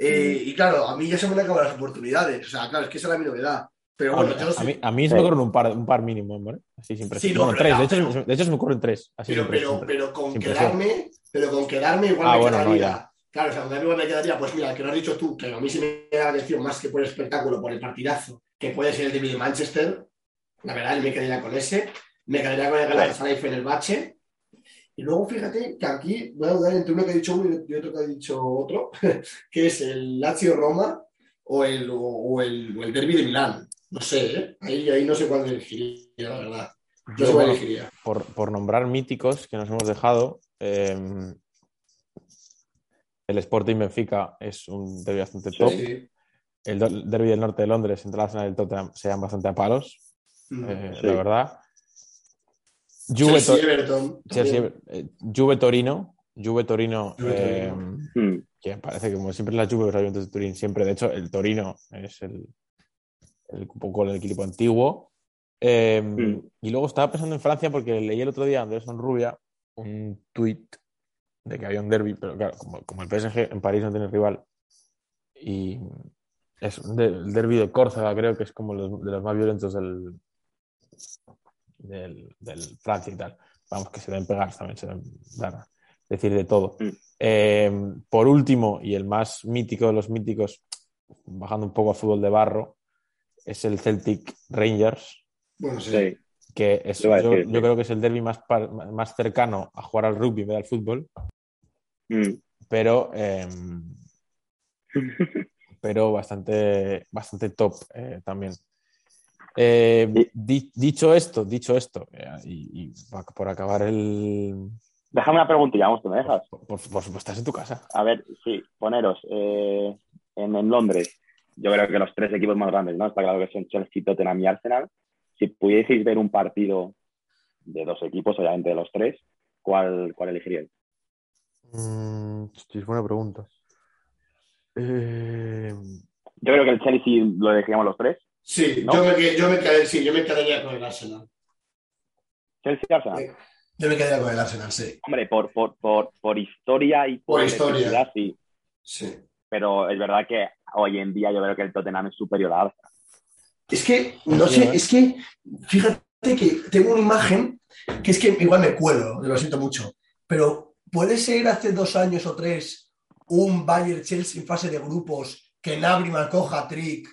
Eh, y claro, a mí ya se me han acabado las oportunidades. O sea, claro, es que esa era mi novedad. Pero A, bueno, mí- yo a mí, a mí se me ocurren un par, un par mínimo, ¿vale? Así sin presión. Sí, no, bueno, tres. ya, De hecho, pero- de hecho, se me ocurren tres. Así pero, presión. pero, pero con presión. quedarme, pero con quedarme igual Ah, me bueno, no, quedaría. ya. claro, o sea, con igual me quedaría, pues mira, el que lo has dicho tú, que a mí sí me da atención más que por el espectáculo, por el partidazo, que puede ser el de Manchester. La verdad, me quedaría con ese. Me quedaría con el Galatasaray Fenerbahce. Y luego fíjate que aquí voy a dudar entre uno que ha dicho uno y otro que ha dicho otro, [LAUGHS] que es el Lazio Roma o el, o, o el, o el Derby de Milán. No sé, ¿eh? ahí, ahí no sé cuál elegiría, la verdad. No Yo, sé cuál bueno, elegiría. por, por nombrar míticos que nos hemos dejado, eh, el Sporting Benfica es un derby bastante top. Sí. El derby del norte de Londres entre el Arsenal y el Tottenham se dan bastante a palos, Mm. eh, Sí. la verdad. Juve, Chelsea, Tor- Everton. Chelsea, también. eh, Juve Torino, Juve Torino, eh. Hmm. que parece que como siempre la Juve los Juventus de Turín, siempre, de hecho, el Torino es el, el un poco el equipo antiguo. Eh, Mm. Y luego estaba pensando en Francia porque leí el otro día a Andrés Sonrubia un tuit de que había un derby, pero claro, como, como el PSG en París no tiene rival y es un de- el derby de Córcega, creo que es como los- de los más violentos del, del, del Francia y tal. Vamos, que se deben pegar también, se deben dar, decir de todo. Mm. Eh, por último, y el más mítico de los míticos, bajando un poco a fútbol de barro, es el Celtic Rangers, Bueno, sí. Sí. que es, yo, decir, yo sí. creo que es el derby más, más cercano a jugar al rugby en vez del fútbol, Mm. pero, eh, [LAUGHS] pero bastante, bastante top eh, también. Eh, Sí. di- dicho esto, dicho esto, eh, y, por acabar el... Déjame una preguntilla, vamos, ¿tú me dejas? Por, por supuesto, estás en tu casa. A ver, sí, poneros eh, en, en Londres. Yo creo que los tres equipos más grandes, ¿no? Está claro que son Chelsea, Tottenham y Arsenal. Si pudieseis ver un partido de dos equipos, obviamente de los tres, ¿cuál, cuál elegiríais? Mm, es buena pregunta. Eh, Yo creo que el Chelsea lo elegiríamos los tres. Sí, ¿No? yo, me, yo, me quedé- sí, yo me quedaría con el Arsenal. Chelsea, Arsenal. Sí. Yo me quedaría con el Arsenal, sí. Hombre, por, por, por, por historia y por, Por historia. sí. sí. Pero es verdad que hoy en día yo creo que el Tottenham es superior al Arsenal. Es que, no sé, ¿eh? es que, fíjate que tengo una imagen que es que igual me cuelo, lo siento mucho, pero puede ser hace dos años o tres un Bayern-Chelsea en fase de grupos que Nabri marcó hat-trick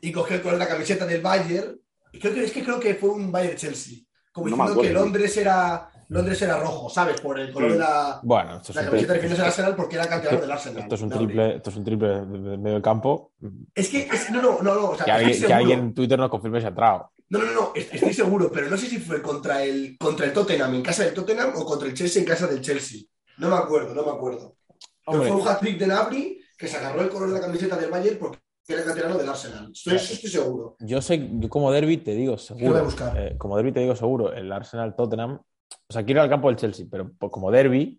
y cogió con la camiseta del Bayern. Y Creo que, es que creo que fue un Bayern-Chelsea, como No me diciendo que. Londres era, Londres era rojo, ¿sabes? Por el color de la, bueno, esto es la camiseta tri- de del Arsenal porque era canterano del Arsenal. esto es un triple, esto es un triple de, de medio campo. Es que, es- no, no, no, no, o sea, Que estoy alguien, que seguro. alguien en Twitter nos confirme si ha entrado. No, no, no, est- estoy seguro, pero no sé si fue contra el, contra el Tottenham en casa del Tottenham o contra el Chelsea en casa del Chelsea. No me acuerdo, no me acuerdo. Pero fue un hat-trick de Nabri que se agarró el color de la camiseta del Bayern porque era canterano del Arsenal. Estoy, eso estoy seguro. yo sé, yo como derby te digo Lo voy a seguro. buscar. eh, como derby te digo seguro, el Arsenal Tottenham. O sea, quiero ir al campo del Chelsea, pero po- como derby,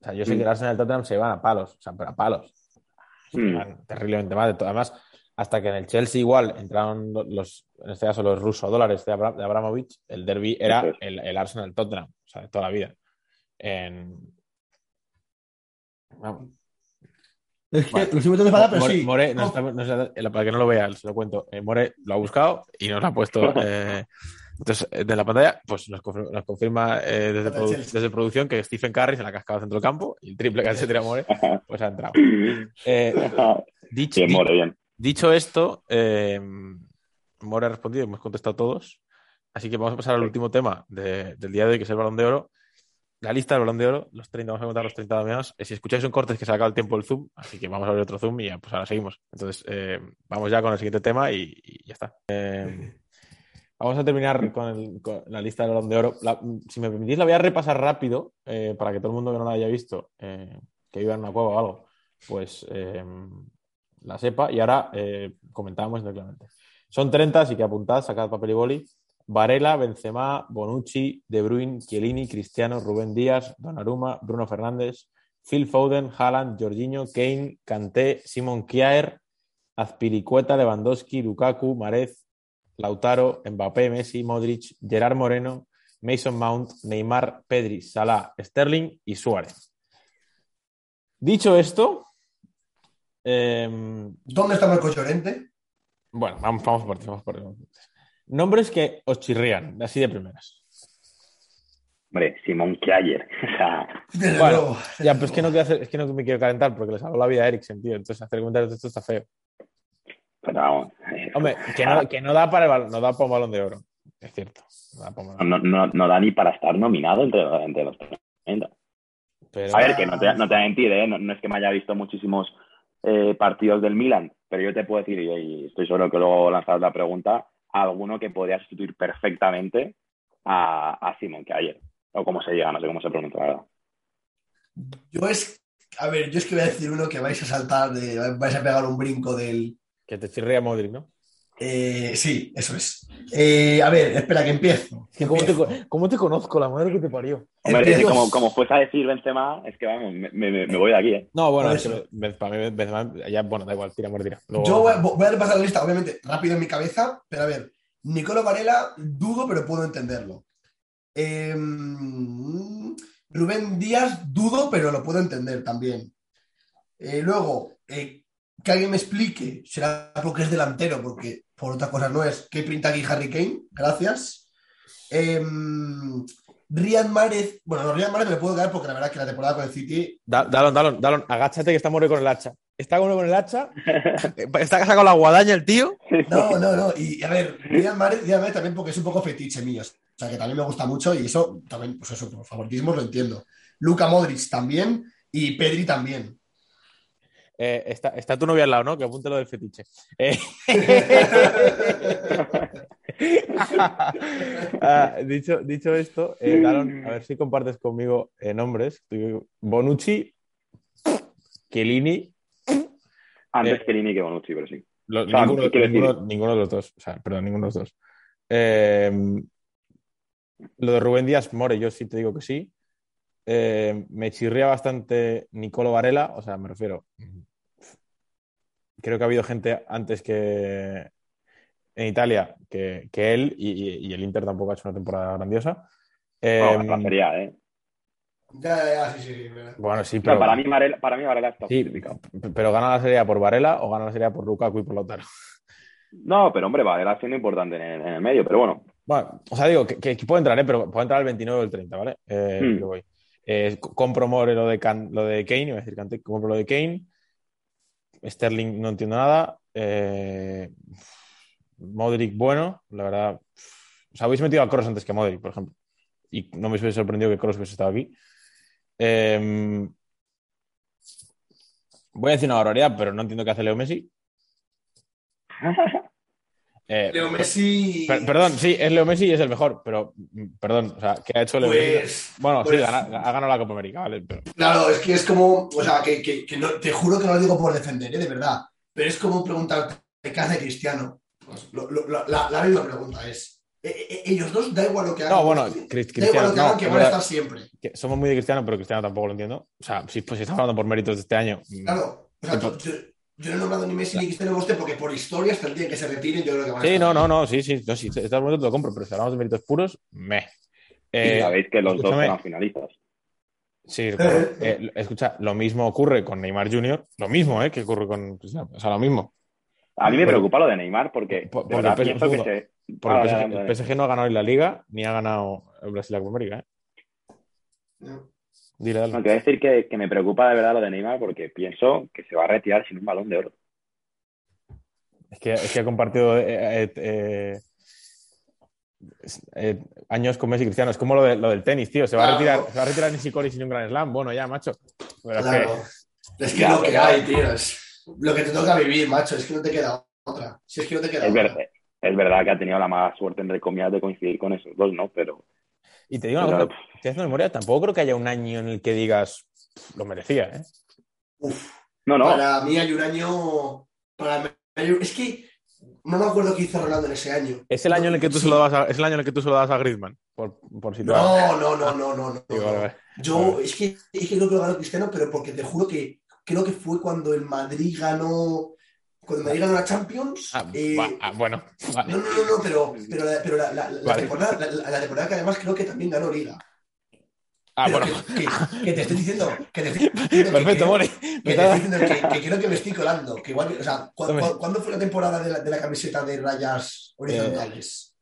o sea, yo sé Mm. que el Arsenal Tottenham se van a palos, o sea, pero a palos. Se Mm. van terriblemente mal. Además, hasta que en el Chelsea igual entraron lo- los, en este caso, los ruso dólares de, Abra- de Abramovich, el derby era es. el, el Arsenal Tottenham, o sea, de toda la vida. En... Vamos. Es que Vale. lo metiendo para, pero More, sí. More nos está- nos está- eh, para que no lo vea, se lo cuento. Eh, More lo ha buscado y nos lo ha puesto. [LAUGHS] eh, entonces, de la pantalla, pues nos confirma, nos confirma, eh, desde, produ- desde producción que Stephen Curry se la ha cascado centro del campo y el triple que se tira More, [LAUGHS] pues ha entrado. Eh, dicho, Bien, More, bien. dicho esto, More ha respondido, hemos contestado todos. Así que vamos a pasar al último tema de- del día de hoy, que es el balón de oro. La lista del balón de oro, los 30, vamos a contar los 30 nominados. Eh, Si escucháis un corte es que se ha acabado el tiempo del Zoom, así que vamos a abrir otro Zoom y ya, pues ahora seguimos. Entonces, eh, vamos ya con el siguiente tema y, y ya está. Eh, [LAUGHS] vamos a terminar con, el- con la lista del balón de oro. La- si me permitís, la voy a repasar rápido eh, para que todo el mundo que no la haya visto, que viva en una cueva o algo, pues la sepa. Y ahora comentamos tranquilamente. Son 30, así que apuntad, sacad papel y boli. Varela, Benzema, Bonucci, De Bruyne, Chiellini, Cristiano, Rubén Díaz, Donnarumma, Bruno Fernández, Phil Foden, Haaland, Jorginho, Kane, Kanté, Simon Kjaer, Azpilicueta, Lewandowski, Lukaku, Marez, Lautaro, Mbappé, Messi, Modric, Gerard Moreno, Mason Mount, Neymar, Pedri, Salah, Sterling y Suárez. Dicho esto, em, ¿Dónde está Marco Llorente? bueno, vamos, vamos por vamos por. Nombres que os chirrían, así de primeras. Hombre, Simón Kjaer. [LAUGHS] O sea, Desde Bueno. Ya, pero es que no quiero hacer- es que no me quiero calentar porque le salvó la vida a Eriksen, tío. Entonces hacer comentarios de esto está feo. pero vamos. eh, Hombre, que no, que no da para el no da para un balón de oro. Es cierto. No da para un balón. No, no, no da ni para estar nominado entre, entre los 30. Pero- A ver, que no te, no te voy a mentir, ¿eh? no, no es que me haya visto muchísimos eh, partidos del Milan, pero yo te puedo decir, y, y estoy seguro que luego lanzarás la pregunta, alguno que podría sustituir perfectamente a, a Simon Kjaer, o como se diga, no sé cómo se pronuncia, la verdad. Yo es. A ver, yo es que voy a decir uno que vais a saltar, de, vais a pegar un brinco del. Que te chirría Modric, ¿no? Eh, sí, eso es. Eh, a ver, espera, que empiezo. que ¿Cómo te, empiezo. co- cómo te conozco? La madre que te parió. Hombre, es que Empiezo. como, como fuese a decir Benzema, es que vamos, me, me- me voy de aquí, ¿eh? No, bueno, es que para mí Benzema, ya, bueno, da igual, tira, muerte, tira. Luego- Yo voy a, voy a repasar la lista, obviamente, rápido en mi cabeza, pero a ver, Nicolo Varela, dudo, pero puedo entenderlo. Em, Rubén Díaz, dudo, pero lo puedo entender también. Eh, luego, eh, que alguien me explique, será porque es delantero, porque por otras cosas no es. ¿Qué pinta aquí Harry Kane? Gracias. Em, Riyad Mahrez, bueno, no, Riyad Mahrez me puedo caer porque la verdad es que la temporada con el City. Da- Dalon, Dalon, Dalon, agáchate que está muerto con el hacha. Está muerto con el hacha. [LAUGHS] está casado con la guadaña el tío. No, no, no. Y a ver, Riyad Mahrez, Riyad Mahrez también porque es un poco fetiche mío. O sea, que también me gusta mucho y eso también, pues eso, por favoritismo lo entiendo. Luca Modric también y Pedri también. Eh, está, está tu novia al lado, ¿no? Que apunte lo del fetiche. Eh, [LAUGHS] ah, dicho, dicho esto, eh, a ver si compartes conmigo nombres. Bonucci, Chiellini, Antes Eh, que Lini que Bonucci, pero sí. lo- O sea, ninguno, de los dos. O sea, perdón, ninguno de los dos. Lo de Rubén Díaz, More, yo sí te digo que sí. Eh, me chirría bastante Nicolo Varela, o sea, me refiero. Creo que ha habido gente antes que en Italia que, que él y, y- y el Inter tampoco ha hecho una temporada grandiosa. Eh, No, la sería, ¿eh? Ya, ya, sí, sí, verdad. bueno, sí, pero, para, mí Varela, para mí Varela está sí, pero gana la serie por Varela o gana la serie por Lukaku y por Lautaro. No, pero hombre, Varela siendo importante en el, en el medio, pero bueno. Bueno, o sea, digo que, que- puede entrar, ¿eh? pero puede entrar el 29 o el 30, ¿vale? Eh, Hmm. voy. Eh, co- compro More lo de, Can- lo de Kane, iba a decir compro lo de Kane. Sterling no entiendo nada. Eh, Modric, bueno, la verdad. O habéis metido a Kroos antes que a Modric, por ejemplo. Y no me hubiese sorprendido que Kroos hubiese estado aquí. Eh, voy a decir una barbaridad, pero no entiendo qué hace Leo Messi. [LAUGHS] Eh, Leo Messi. Per- perdón, sí, es Leo Messi y es el mejor, pero mm, perdón, o sea, ¿qué ha hecho Leo Messi? Pues, Bueno, sí, pues- ha ganado la Copa América, ¿vale? Pero, Claro, es que es como, o sea, que, que- que no, te juro que no lo digo por defender, ¿eh? de verdad, pero es como preguntarte qué hace Cristiano. Pues, lo- lo- lo- la, la misma pregunta es, eh, eh, ellos dos, da igual lo que hagan. No, bueno, da Cris- igual Cristiano, lo que hagan, no, que van a estar siempre. que somos muy de Cristiano, pero Cristiano tampoco lo entiendo. O sea, si, pues, si estamos hablando por méritos de este año. mm, Claro, o sea, yo no he nombrado ni Messi ni Cristiano Boste porque por historias tendrían que se retiren, yo creo que van a Sí, no, no, no, sí, sí, no, sí, argumento te lo compro, pero si hablamos de méritos puros, me. Y sabéis que los dos escúchame. eran finalistas. Sí, claro. Eh, escucha, lo mismo ocurre con Neymar Jr., lo mismo, ¿eh? Que ocurre con Cristiano. O sea, lo mismo. A mí me preocupa lo de Neymar porque, por- de porque verdad, el que se... Porque Ah, el PSG, el dale. PSG no ha ganado ni la Liga ni ha ganado el Brasil la Copa América, ¿eh? No. Dile, dale. No, quiero decir que, que me preocupa de verdad lo de Neymar porque pienso que se va a retirar sin un balón de oro. Es que, es que ha compartido eh, eh, eh, años con Messi y Cristiano. Es como lo, de- lo del tenis, tío. Se va, a retirar, se va a retirar Nishikori sin un gran slam. Bueno, ya, macho. Pero es que- Claro. Es que Ya, lo que hay, tío. Es lo que te toca vivir, macho. Es que no te queda otra. Si es que no te queda Es, otra. ver- es verdad que ha tenido la mala suerte, entre comillas, de coincidir con esos dos, ¿no? Pero Y te digo una cosa, estoy haciendo memoria, tampoco creo que haya un año en el que digas "Pff, lo merecía, ¿eh? Uf, no, no. Para mí hay un año. Para mí hay un- Es que no me acuerdo qué hizo Ronaldo en ese año. Es el año en el que tú Sí. se lo das a, es el año en el que tú se lo das a Griezmann, por, por situar. No, no, no, no, no. no, Digo, no. vale, vale. Yo es que, es que creo que lo ganó Cristiano, pero porque te juro que creo que fue cuando el Madrid ganó. Cuando el Madrid ganó la Champions. Ah, eh, ah, bueno, vale. no, no, no, no, pero, pero, la, pero la, la- la Vale. temporada, la, la temporada que además creo que también ganó Liga. Ah, Pero bueno. que, que- que te estoy diciendo. Que te estoy [LAUGHS] diciendo que Perfecto, creo- More. Que Me te estoy diciendo que, que creo que me estoy colando. Que igual, o sea, ¿cu- cu- ¿cuándo fue la temporada de la, de la camiseta de rayas horizontales?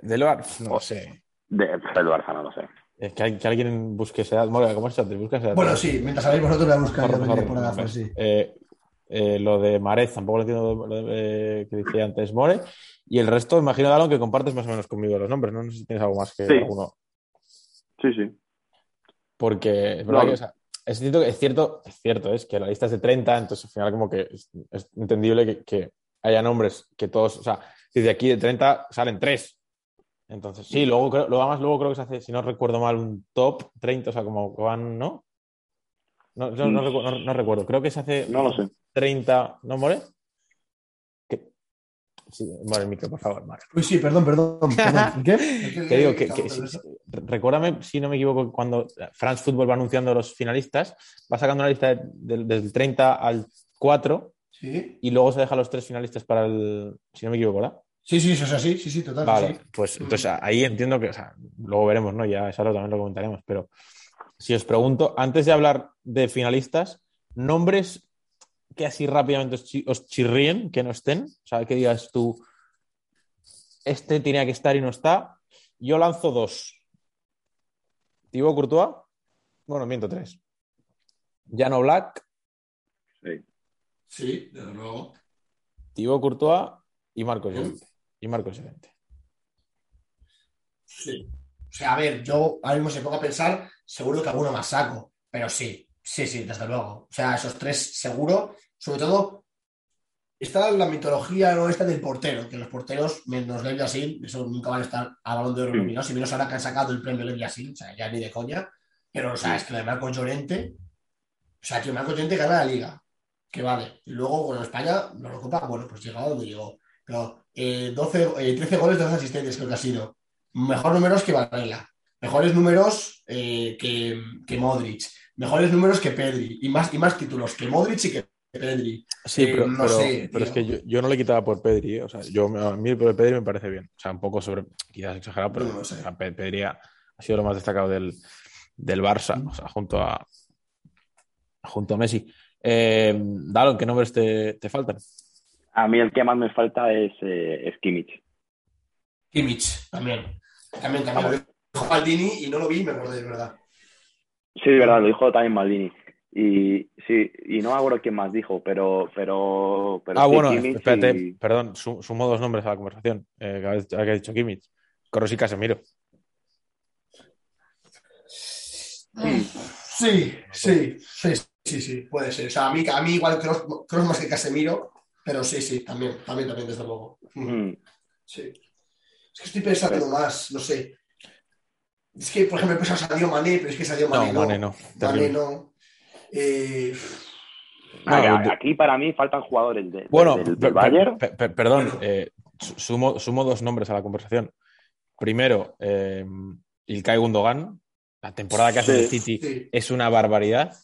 Del Bar, no lo sé. De, del Barça, no lo sé. Es que, hay- que alguien busque esa edad. More, ¿cómo es eso? ¿Te buscas edad? bueno, sí, mientras sabéis vosotros la de qué repasar temporada nombres. sí. Eh, eh, lo de Marez tampoco lo entiendo lo de- eh, que decía antes More. Y el resto, imagino, Dalon, que compartes más o menos conmigo los nombres. No, No sé si tienes algo más que Sí. alguno. Sí, sí. Porque es verdad No. que o sea, es, cierto, es cierto, es cierto, es que la lista es de 30, entonces al final como que es, es entendible que, que haya nombres que todos, o sea, si de aquí de 30 salen 3. Entonces, sí, luego creo, luego además luego creo que se hace, si no recuerdo mal, un top 30, o sea, como van, ¿no? No, no, no Mm. no- no recuerdo, creo que se hace No lo sé. 30, ¿no, More? ¿Qué? Sí, More, el micro, por favor, More. Uy, sí, perdón, perdón. perdón. [LAUGHS] ¿Qué? Te digo que, que si- recuérdame, si no me equivoco, cuando France Football va anunciando los finalistas, va sacando una lista de- de- desde el 30 al 4 Sí, y luego se deja los tres finalistas para el. Si no me equivoco, ¿verdad? Sí, sí, eso es así, sí, sí, total. Vale, sí. pues entonces ahí entiendo que, o sea, luego veremos, ¿no? Ya eso también lo comentaremos, pero si os pregunto, antes de hablar de finalistas, nombres que así rápidamente os, chi- os chirríen, que no estén, o sea, que digas tú, este tenía que estar y no está, yo lanzo dos. Thibaut Courtois, bueno, miento tres. Jano Black, Sí. Sí, desde luego. Thibaut Courtois y Marcos. Llorente. Y Marcos Llorente. Sí. O sea, a ver, yo ahora mismo se pongo a pensar, seguro que alguno más saco, pero sí, sí, sí, desde luego. O sea, esos tres seguro, sobre todo, está la mitología no esta del portero, que los porteros, menos Lev Yassin, eso nunca van a estar a balón de oro Mm. nominados, y menos ahora que han sacado el premio Lev Yassin, o sea, ya ni de coña, pero, o sea, es que lo de Marco Llorente, o sea, que Marco Llorente gana la liga, que vale, y luego, bueno, España no lo copa, bueno, pues llegado donde llegó, pero eh, 12, eh, 13 goles, 12 asistentes creo que ha sido, mejor números que Varela, mejores números eh, que, que Modric, mejores números que Pedri, y más, y más títulos que Modric y que Pedri. Sí, Eh, pero, no pero- sé, pero es que yo, yo no le quitaba por Pedri, ¿eh? o sea, yo, a mí el Pedri me parece bien, o sea, un poco sobre, quizás exagerado, pero No lo sé. o sea, Pe- Pedri ha, ha sido lo más destacado del, del Barça, o sea, junto a, junto a Messi. Eh, Dalo, ¿qué nombres te, te faltan? A mí el que más me falta es, eh, es Kimmich. Kimmich, también. También, también. Lo dijo Maldini y no lo vi y me acordé, de verdad. Sí, de verdad, lo dijo también Maldini. Y sí, y no me acuerdo quién más dijo, pero, pero, pero ah, sí, bueno, Kimmich espérate, y- perdón, su- sumo dos nombres a la conversación, eh, que ha- que ha dicho Kimmich, Corros y Casemiro. Sí, sí, sí, sí, sí, puede ser. O sea, a mí, a mí igual Kroos más que Casemiro, pero sí, sí, también, también, también, desde luego. Mm, Sí. Es que estoy pensando más, no sé. Es que, por ejemplo, he pensado Sadio Mané, pero es que Sadio Mané No, no. No, Mané no. Eh, No, aquí para mí faltan jugadores de, Bueno, del, per- del per- Bayern. per- per- perdón, eh, su- sumo, sumo dos nombres a la conversación. Primero, eh, Ilkay Gundogan. La temporada que hace Sí, el City sí. es una barbaridad.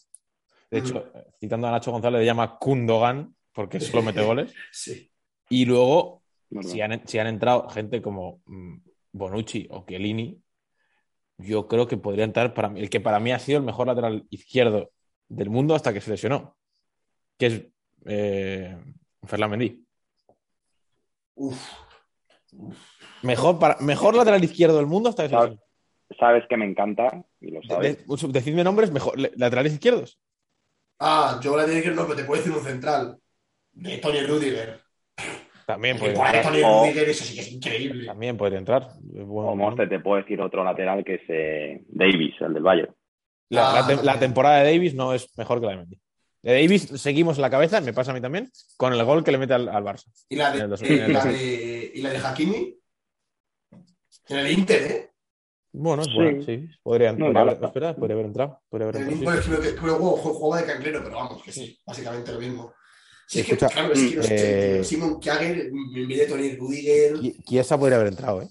De hecho, citando a Nacho González, le llama Kundogan porque solo mete goles. [LAUGHS] Sí. Y luego, si han, si han entrado gente como mm, Bonucci o Chiellini, yo creo que podría entrar para mí, el que para mí ha sido el mejor lateral izquierdo del mundo hasta que se lesionó, que es eh, Ferland Mendy. Uf. Mejor, para, mejor lateral izquierdo del mundo hasta que se ¿Sabes? lesionó. Sabes que me encanta, y lo sabes. de- decidme nombres mejor, le- laterales izquierdos. Ah, yo voy a decir que no, pero te puedo decir un central. De Tony Rudiger. También Que podría igual de entrar. Tony O- Rudiger, eso sí que es increíble. También podría entrar. Bueno, O Monster, te puedo decir otro lateral que es eh, Davis, el del Bayern. La, la Ah, te- la también. temporada de Davis no es mejor que la de Mendy. De Davis seguimos en la cabeza, me pasa a mí también, con el gol que le mete al, al Barça. Y la de, eh, la de, y la de Hakimi. En el Inter, ¿eh? Bueno, es Sí. bueno, sí. Podría, No, podría, vale. haber, es verdad, podría haber entrado. Podría haber entrado, sí. creo que jugaba de canclero, pero vamos, que sí, básicamente lo mismo. Sí, es que, Escucha, claro, es que eh, Simon Kjaer en vez de Tony Rudiger. Chiesa podría haber entrado, ¿eh?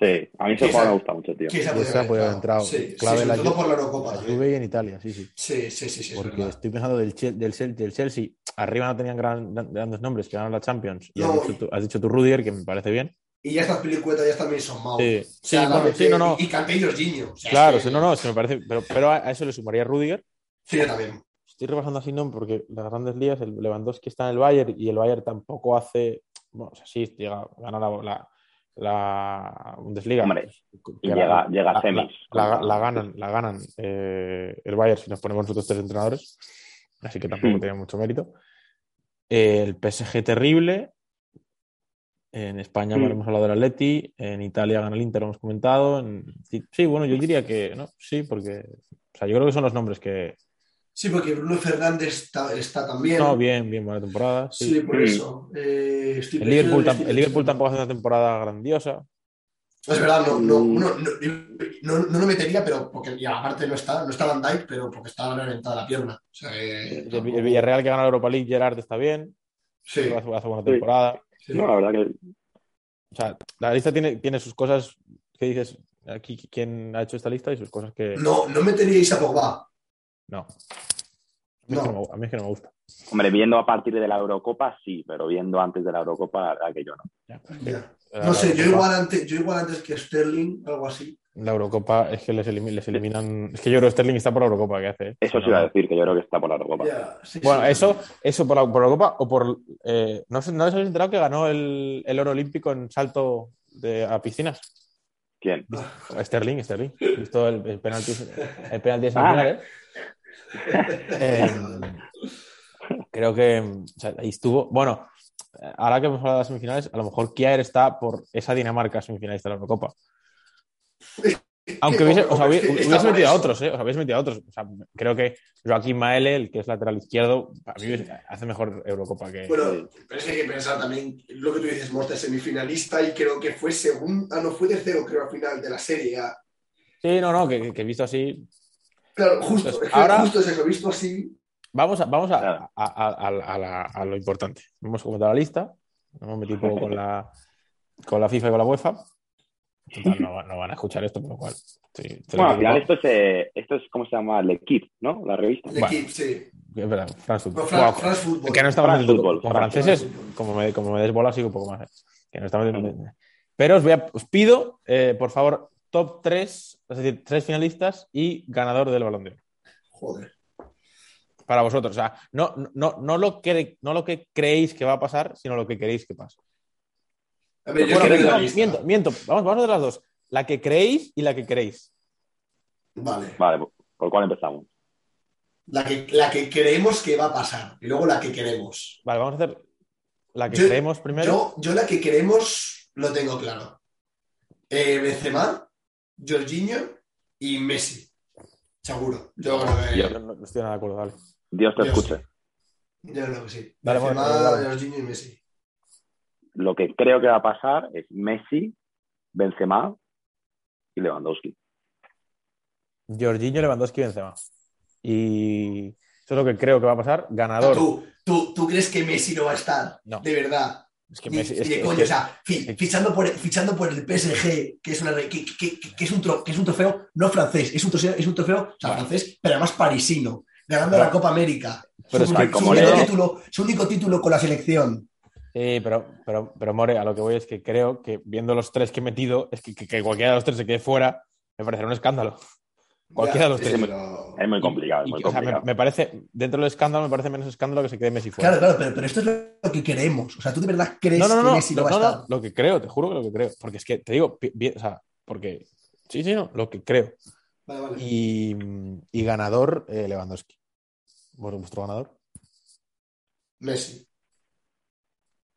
Sí, a mí ese jugador me gusta mucho, tío. Chiesa Chiesa podría haber entrado. Sí, Clave sí, la todo por la Eurocopa La. Juve y en Italia, sí, sí. Sí, sí, sí, sí, Porque estoy pensando del, del, del Chelsea. Arriba no tenían gran- grandes nombres que ganaron la Champions. Y No. has, dicho tú, has dicho tú Rudiger, que me parece bien. Y ya estas pelicuetas ya también son malos. Sí, O sí, bueno, sí, no, no. Y, Kanté y Jorginho. O sea, es Claro, que- sí, no, no, que me parece. Pero, pero a a eso le sumaría Rudiger. Sí, yo también. Estoy repasando así, ¿no? Porque las grandes ligas, el Lewandowski está en el Bayern y el Bayern tampoco hace. Bueno, o sea, sí, llega, gana la, la, la Bundesliga. Hombre, Y la- llega, llega a semis. La, la- Contra- la ganan, la ganan eh, el Bayern si nos ponemos nosotros tres entrenadores. Así que tampoco Hmm. tiene mucho mérito. Eh, el PSG terrible. En España Hmm. hemos hablado del Atleti. En Italia gana el Inter, lo hemos comentado. En- sí, sí, bueno, yo diría que no, sí, porque. O sea, yo creo que son los nombres que. Sí, porque Bruno Fernández está, está también. No, bien, bien, buena temporada. sí. Sí, por Mm. eso. Eh, estoy El Liverpool, tam- el Liverpool tampoco hace una temporada grandiosa. Es verdad, no, no, Mm. no, no, no, no lo metería, pero porque y aparte no está, no está Van Dijk, pero porque estaba reventada la pierna. O sea, que El, el Villarreal que gana la Europa League, Gerard está bien. Sí, Hace, hace buena Sí. temporada. sí. No, la verdad que O sea, la lista tiene, tiene sus cosas que dices, aquí quién ha hecho esta lista y sus cosas que No, no meteríais a Pogba. No. A mí, es que No. me- a mí es que no me gusta. Hombre, viendo a partir de la Eurocopa, sí, pero viendo antes de la Eurocopa, la verdad que yo no. Ya. Ya. La- No sé, la yo igual, antes, yo igual antes que Sterling, algo así. La Eurocopa es que les, elimi- les eliminan. Es que yo creo que Sterling está por la Eurocopa que hace. ¿eh? Eso No, sí iba a decir, que yo creo que está por la Eurocopa. Sí, Bueno, sí. eso, eso por la, por la Eurocopa o por. eh, ¿No, sé- ¿No os habéis enterado que ganó el, el oro olímpico en salto de, a piscinas? ¿Quién? Sterling, Sterling. Visto el, el penalti, el penalti de Ah. Eh, creo que o sea, ahí estuvo. Bueno, ahora que hemos hablado de las semifinales, a lo mejor Kier está por esa Dinamarca semifinalista de la Eurocopa. Aunque hubiese, [LAUGHS] hubiese, metido a otros, ¿eh? Os habéis metido a otros. O sea, creo que Joaquín Maele, el que es lateral izquierdo, a mí hace mejor Eurocopa que. Bueno, pero es que hay que pensar también lo que tú dices, Morte semifinalista y creo que fue segundo, ah, no, fue tercero, creo, al final de la serie. Sí, no, no, que, que visto así. Claro, justo, Entonces, es que ahora- justo es eso, visto así. Vamos a, vamos a, Claro. a- a- a- a la- a lo importante. Hemos comentado la lista, hemos metido un poco con la, con la FIFA y con la UEFA. Total, no, va- no van a escuchar esto, por lo cual. sí, Bueno, al final esto es, eh, esto es, ¿cómo se llama? L'Equipe, ¿no? La revista. El Bueno. equipo, sí. Es verdad, France Football. No, Fran- Bueno, France Football. que no estamos France en el- Football, con France franceses, Football. como me, como me des bola, sigo un poco más. ¿eh? Que no estamos en- Pero os, voy a- os pido, eh, por favor, top 3, es decir, tres finalistas y ganador del balón de oro. Joder. Para vosotros. O sea, no, no, no, lo que, no lo que creéis que va a pasar, sino lo que queréis que pase. A ver, yo Bueno, no, la lista. miento, miento. Vamos, vamos a hacer las dos. La que creéis y la que queréis. Vale. Vale, ¿por- ¿por cuál empezamos? La que, la que creemos que va a pasar y luego la que queremos. Vale, vamos a hacer la que Yo- creemos primero. Yo, yo la que queremos lo tengo claro. Eh, Benzema, Jorginho y Messi. Seguro. Yo creo que, Yo no, no estoy nada de acuerdo, dale. Dios te Dios. escuche. yo creo que sí. Dale, Benzema, bueno, dale. Jorginho y Messi. Lo que creo que va a pasar es Messi, Benzema y Lewandowski. Jorginho, Lewandowski y Benzema. Y eso es lo que creo que va a pasar. Ganador. ¿Tú, tú, tú crees que Messi no va a estar? No. De verdad. Es que es es o sea, fi- fichando, por, fichando por el PSG, que es, una, que, un, tro- que es un trofeo no francés, es un trofeo, es un trofeo o sea, Vale. francés, pero además parisino, ganando Pero- la Copa América. pero su, es que su como único Leo- título, su único título con la selección. Sí, pero, pero, pero More, a lo que voy es que creo que viendo los tres que he metido, es que, que- que cualquiera de los tres se quede fuera, me parecerá un escándalo. Cualquiera de los tres. pero- Es muy complicado, es Y- muy o sea, me, parece, dentro del escándalo, me parece menos escándalo que se quede Messi fuera. Claro, claro, pero, pero esto es lo que queremos. O sea, tú de verdad crees no, no, no, que no, Messi no, no, va a no, estar. lo que creo, te juro que lo que creo. Porque es que, te digo, bien, o sea, porque, sí, sí, no, lo que creo. Vale, vale. Y, y ganador, eh, Lewandowski. ¿Vuestro vuestro ganador? Messi.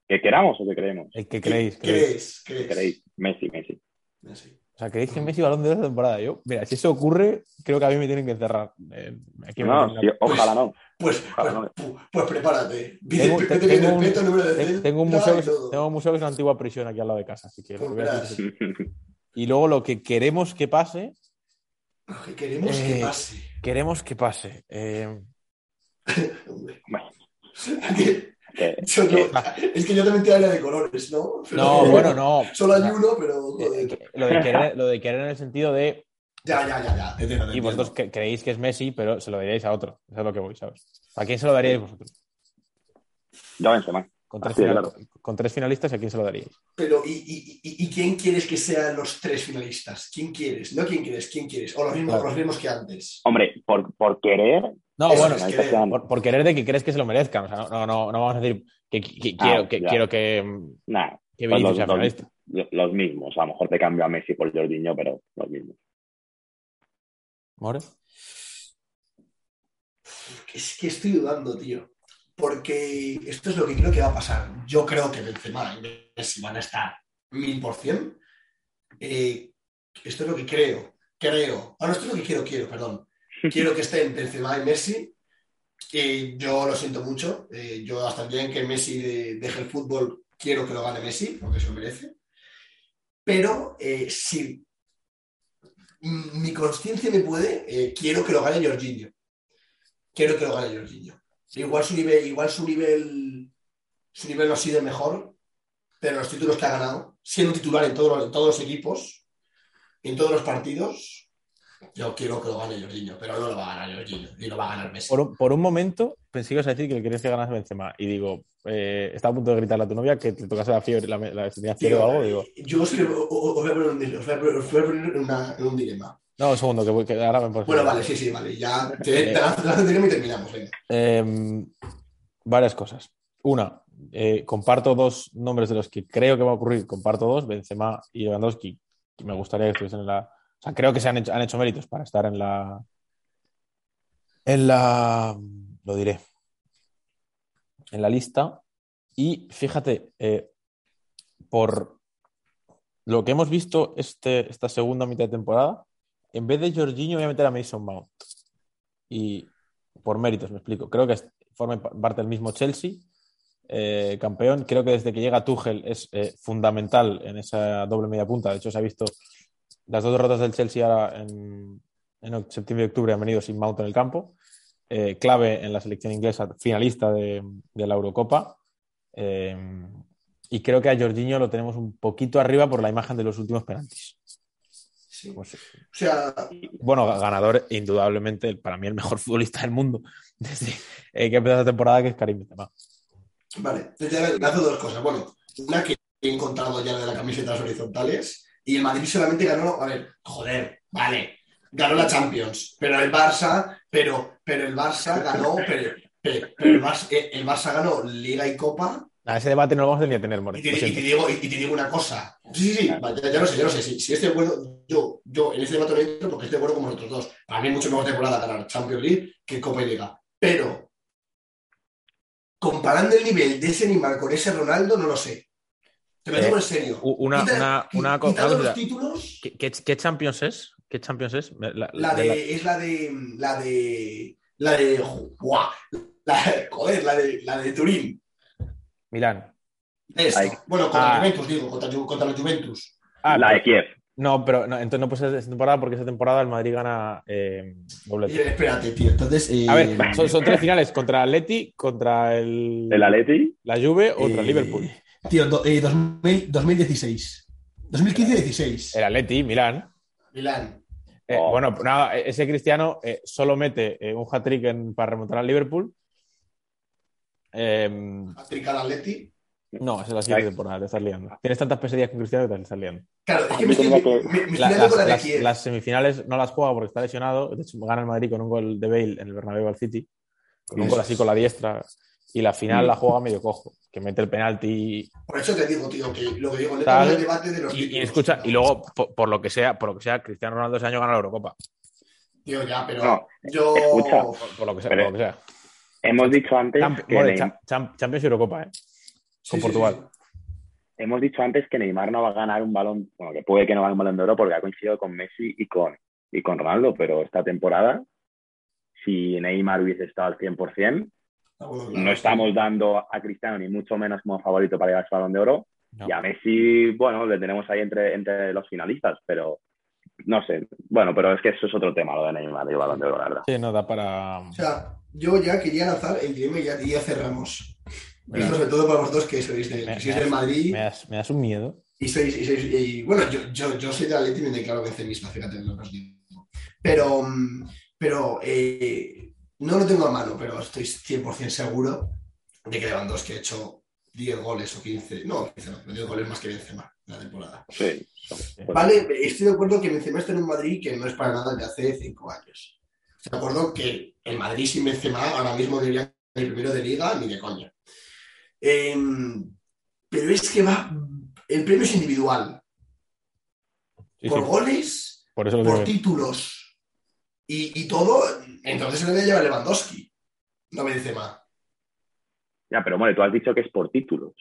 ¿Que queramos o que creemos? El que creéis. creéis. ¿Crees? ¿Creéis? Messi, Messi. Messi. O sea, ¿creéis que Messi balón de oro esta temporada? Yo, mira, si eso ocurre, creo que a mí me tienen que encerrar. Eh, aquí No, sí, que- ojalá no. Pues, pues, Ojalá no. pu- pues prepárate. Tengo, te- un, te- tengo museo, tengo un museo que es una antigua prisión aquí al lado de casa, así que lo que voy a Pues decir es eso. Y luego lo que queremos que pase, Lo que queremos Eh, que pase. queremos que pase. Eh. [LAUGHS] Bueno. [LAUGHS] Que- Que- yo no- que- es que yo también te hablo de colores, ¿no? Pero- no, bueno, no. Solo hay O sea, uno, pero. eh, que- lo, de querer, [LAUGHS] lo de querer en el sentido de. Ya, ya, ya, ya. Entiendo, Y vosotros que- creéis que es Messi, pero se lo daríais a otro. Eso es lo que voy, ¿sabes? ¿A quién se lo daríais vosotros? Yo Benzema. Con tres, final- claro. con tres finalistas, ¿a quién se lo daríais? Pero, ¿y, y, y, y quién quieres que sean los tres finalistas? ¿Quién quieres? No quién quieres, quién quieres. O los mismos, Claro. los mismos que antes. Hombre, por, por querer, No, Eso bueno, es que- por, por querer de que crees que se lo merezcan. O sea, no, no, no, no vamos a decir que, que- que Ah, quiero, que, ya. quiero que, nah, que pues Vinicius los, sea los- finalista. los mismos. A lo mejor te cambio a Messi por Jorginho, pero los mismos. ¿More? Es que estoy dudando, tío. Porque esto es lo que creo que va a pasar. Yo creo que Benzema y Messi van a estar mil por cien. Eh, Esto es lo que creo. Creo. Ah, no, esto es lo que quiero, quiero, perdón. Quiero que estén Benzema y Messi. Eh, yo lo siento mucho. Eh, yo hasta el día en que Messi de- deje el fútbol, quiero que lo gane Messi, porque se lo merece. Pero eh, si mi conciencia me puede, eh, quiero que lo gane Jorginho. Quiero que lo gane Jorginho. Igual su nivel, igual su nivel, su nivel no ha sido mejor, pero los títulos que ha ganado, siendo titular en, en todos los equipos, en todos los partidos, Yo quiero que lo gane Jorginho, pero no lo va a ganar Jorginho y lo va a ganar Messi. Por un, por un momento pensé que ibas a decir que querías que ganas Benzema. Y digo, eh, estaba a punto de gritarle a tu novia que te tocase la fiebre, la, la, tenía fiebre o algo. Digo, Yo os, quiero- os voy a poner un, en un dilema. no, un segundo, que, voy- que ahora me Bueno, vale, sí, sí, vale. Ya te, te lanzo te lanzo el dilema y terminamos. Venga. Eh, varias cosas. Una, eh, comparto dos nombres de los que creo que va a ocurrir. Comparto dos, Benzema y Lewandowski. Me gustaría que estuviesen en la... O sea, creo que se han hecho, han hecho méritos para estar en la... En la... Lo diré. En la lista. Y fíjate, eh, por lo que hemos visto este, esta segunda mitad de temporada, en vez de Jorginho voy a meter a Mason Mount. Y por méritos, me explico. Creo que forma parte del mismo Chelsea, eh, campeón. Creo que desde que llega Tuchel es eh, fundamental en esa doble media punta. De hecho, se ha visto las dos derrotas del Chelsea ahora en, en septiembre y octubre han venido sin Mount en el campo. Eh, clave en la selección inglesa, finalista de, de la Eurocopa. Eh, y creo que a Jorginho lo tenemos un poquito arriba por la imagen de los últimos penaltis. Sí. Pues, O sea, bueno, ganador, indudablemente, para mí el mejor [LAUGHS] futbolista del mundo desde eh, que empezó la temporada, que es Karim Benzema. Vale, te te lanzo dos cosas. Bueno, una que he encontrado ya de las horizontales y el Madrid solamente ganó, a ver, joder, vale, ganó la Champions, pero el Barça, pero, pero el Barça ganó, [LAUGHS] pero, pero- pero el, Barça, eh, el Barça ganó Liga y Copa A ese debate no lo vamos a ni a tener, More. y te, y digo, y, y te digo una cosa. Sí, sí, sí, ya, ya lo sé, ya lo sé. Si, si estoy de acuerdo, yo, yo en este debate no entro porque estoy de acuerdo con vosotros dos. Para mí es mucho mejor temporada ganar Champions League que Copa y Liga. Pero comparando el nivel de ese Neymar con ese Ronaldo, no lo sé. Te lo Eh, digo en serio. u- una- Quita- una- una una los títulos, ¿Qué, qué, qué Champions es? ¿Qué Champions es? La, la de de, la- es la de, la de, la de. La, joder, la de, la de Turín. Milán. Esto. Bueno, contra Ah. Juventus, digo, contra, contra la Juventus. Ah, la de Kiev. No, pero no, entonces no puede ser esta temporada porque esta temporada el Madrid gana eh, doblete. espérate, tío. Entonces, eh, A ver, son, son tres finales contra Atleti, contra el, El Atleti. la Juve o contra eh, Liverpool. Tío, do- eh, 2000 2016. 2015-16. El Atleti, Milán. Milán. Eh, Oh. Bueno, nada, ese Cristiano eh, solo mete eh, un hat-trick para remontar al Liverpool. Eh, Hat-trick al Atleti. no, esa es la siguiente temporada, te estás liando. Tienes tantas pesadillas con Cristiano que te estás liando. Claro, es que me me, que- me estoy La- las, la de las- semifinales no las juega porque está lesionado. De hecho, gana el Madrid con un gol de Bale en el Bernabéu al City. Con un gol así con la diestra. Y la final Mm. la juega medio cojo, que mete el penalti. Por eso te digo, tío, que lo que digo, Tal. el debate de los Y, y escucha, y luego, por, por lo que sea, por lo que sea, Cristiano Ronaldo ese año gana la Eurocopa. Tío, ya, pero No, yo. escucha. Por, por lo que sea, Pero- por lo que sea. Hemos dicho antes Champ- que Champions y Eurocopa, ¿eh? Con sí, Portugal. sí, sí. hemos dicho antes que Neymar no va a ganar un balón, bueno, que puede que no gane un balón de oro porque ha coincidido con Messi y con, y con Ronaldo, pero esta temporada, si Neymar hubiese estado al 100%, Ah, bueno, claro, no estamos dando a Cristiano ni mucho menos como favorito para llevarse el balón de oro. No. Y a Messi, bueno, le tenemos ahí entre, entre los finalistas, pero no sé. Bueno, pero es que eso es otro tema, lo de Neymar y el balón de oro, la verdad. Sí, no da para. O sea, yo ya quería lanzar el dilema y ya, y ya cerramos. Mira. Esto sobre todo para vosotros que sois, de, Me- que sois me das- Madrid Me das, me das un miedo. y sois, y sois- y, bueno, yo, yo, yo soy del Atleti y me declaro vencemista, fíjate lo que os digo. Pero, mm, pero eh, no lo tengo a mano, pero estoy 100% seguro de que Lewandowski ha hecho 10 goles o 15, no, 15 no, 10 goles más que Benzema en la temporada. Sí. Vale, estoy de acuerdo que Benzema está en un Madrid que no es para nada de hace cinco años. Estoy de acuerdo que el Madrid sin Benzema ahora mismo iría ni primero de liga ni de coña. Em, pero es que va, el premio es individual, Sí, por sí, goles, por eso por títulos y, y todo, entonces se le debe llevar Lewandowski, no Benzema. Ya, pero bueno, tú has dicho que es por títulos.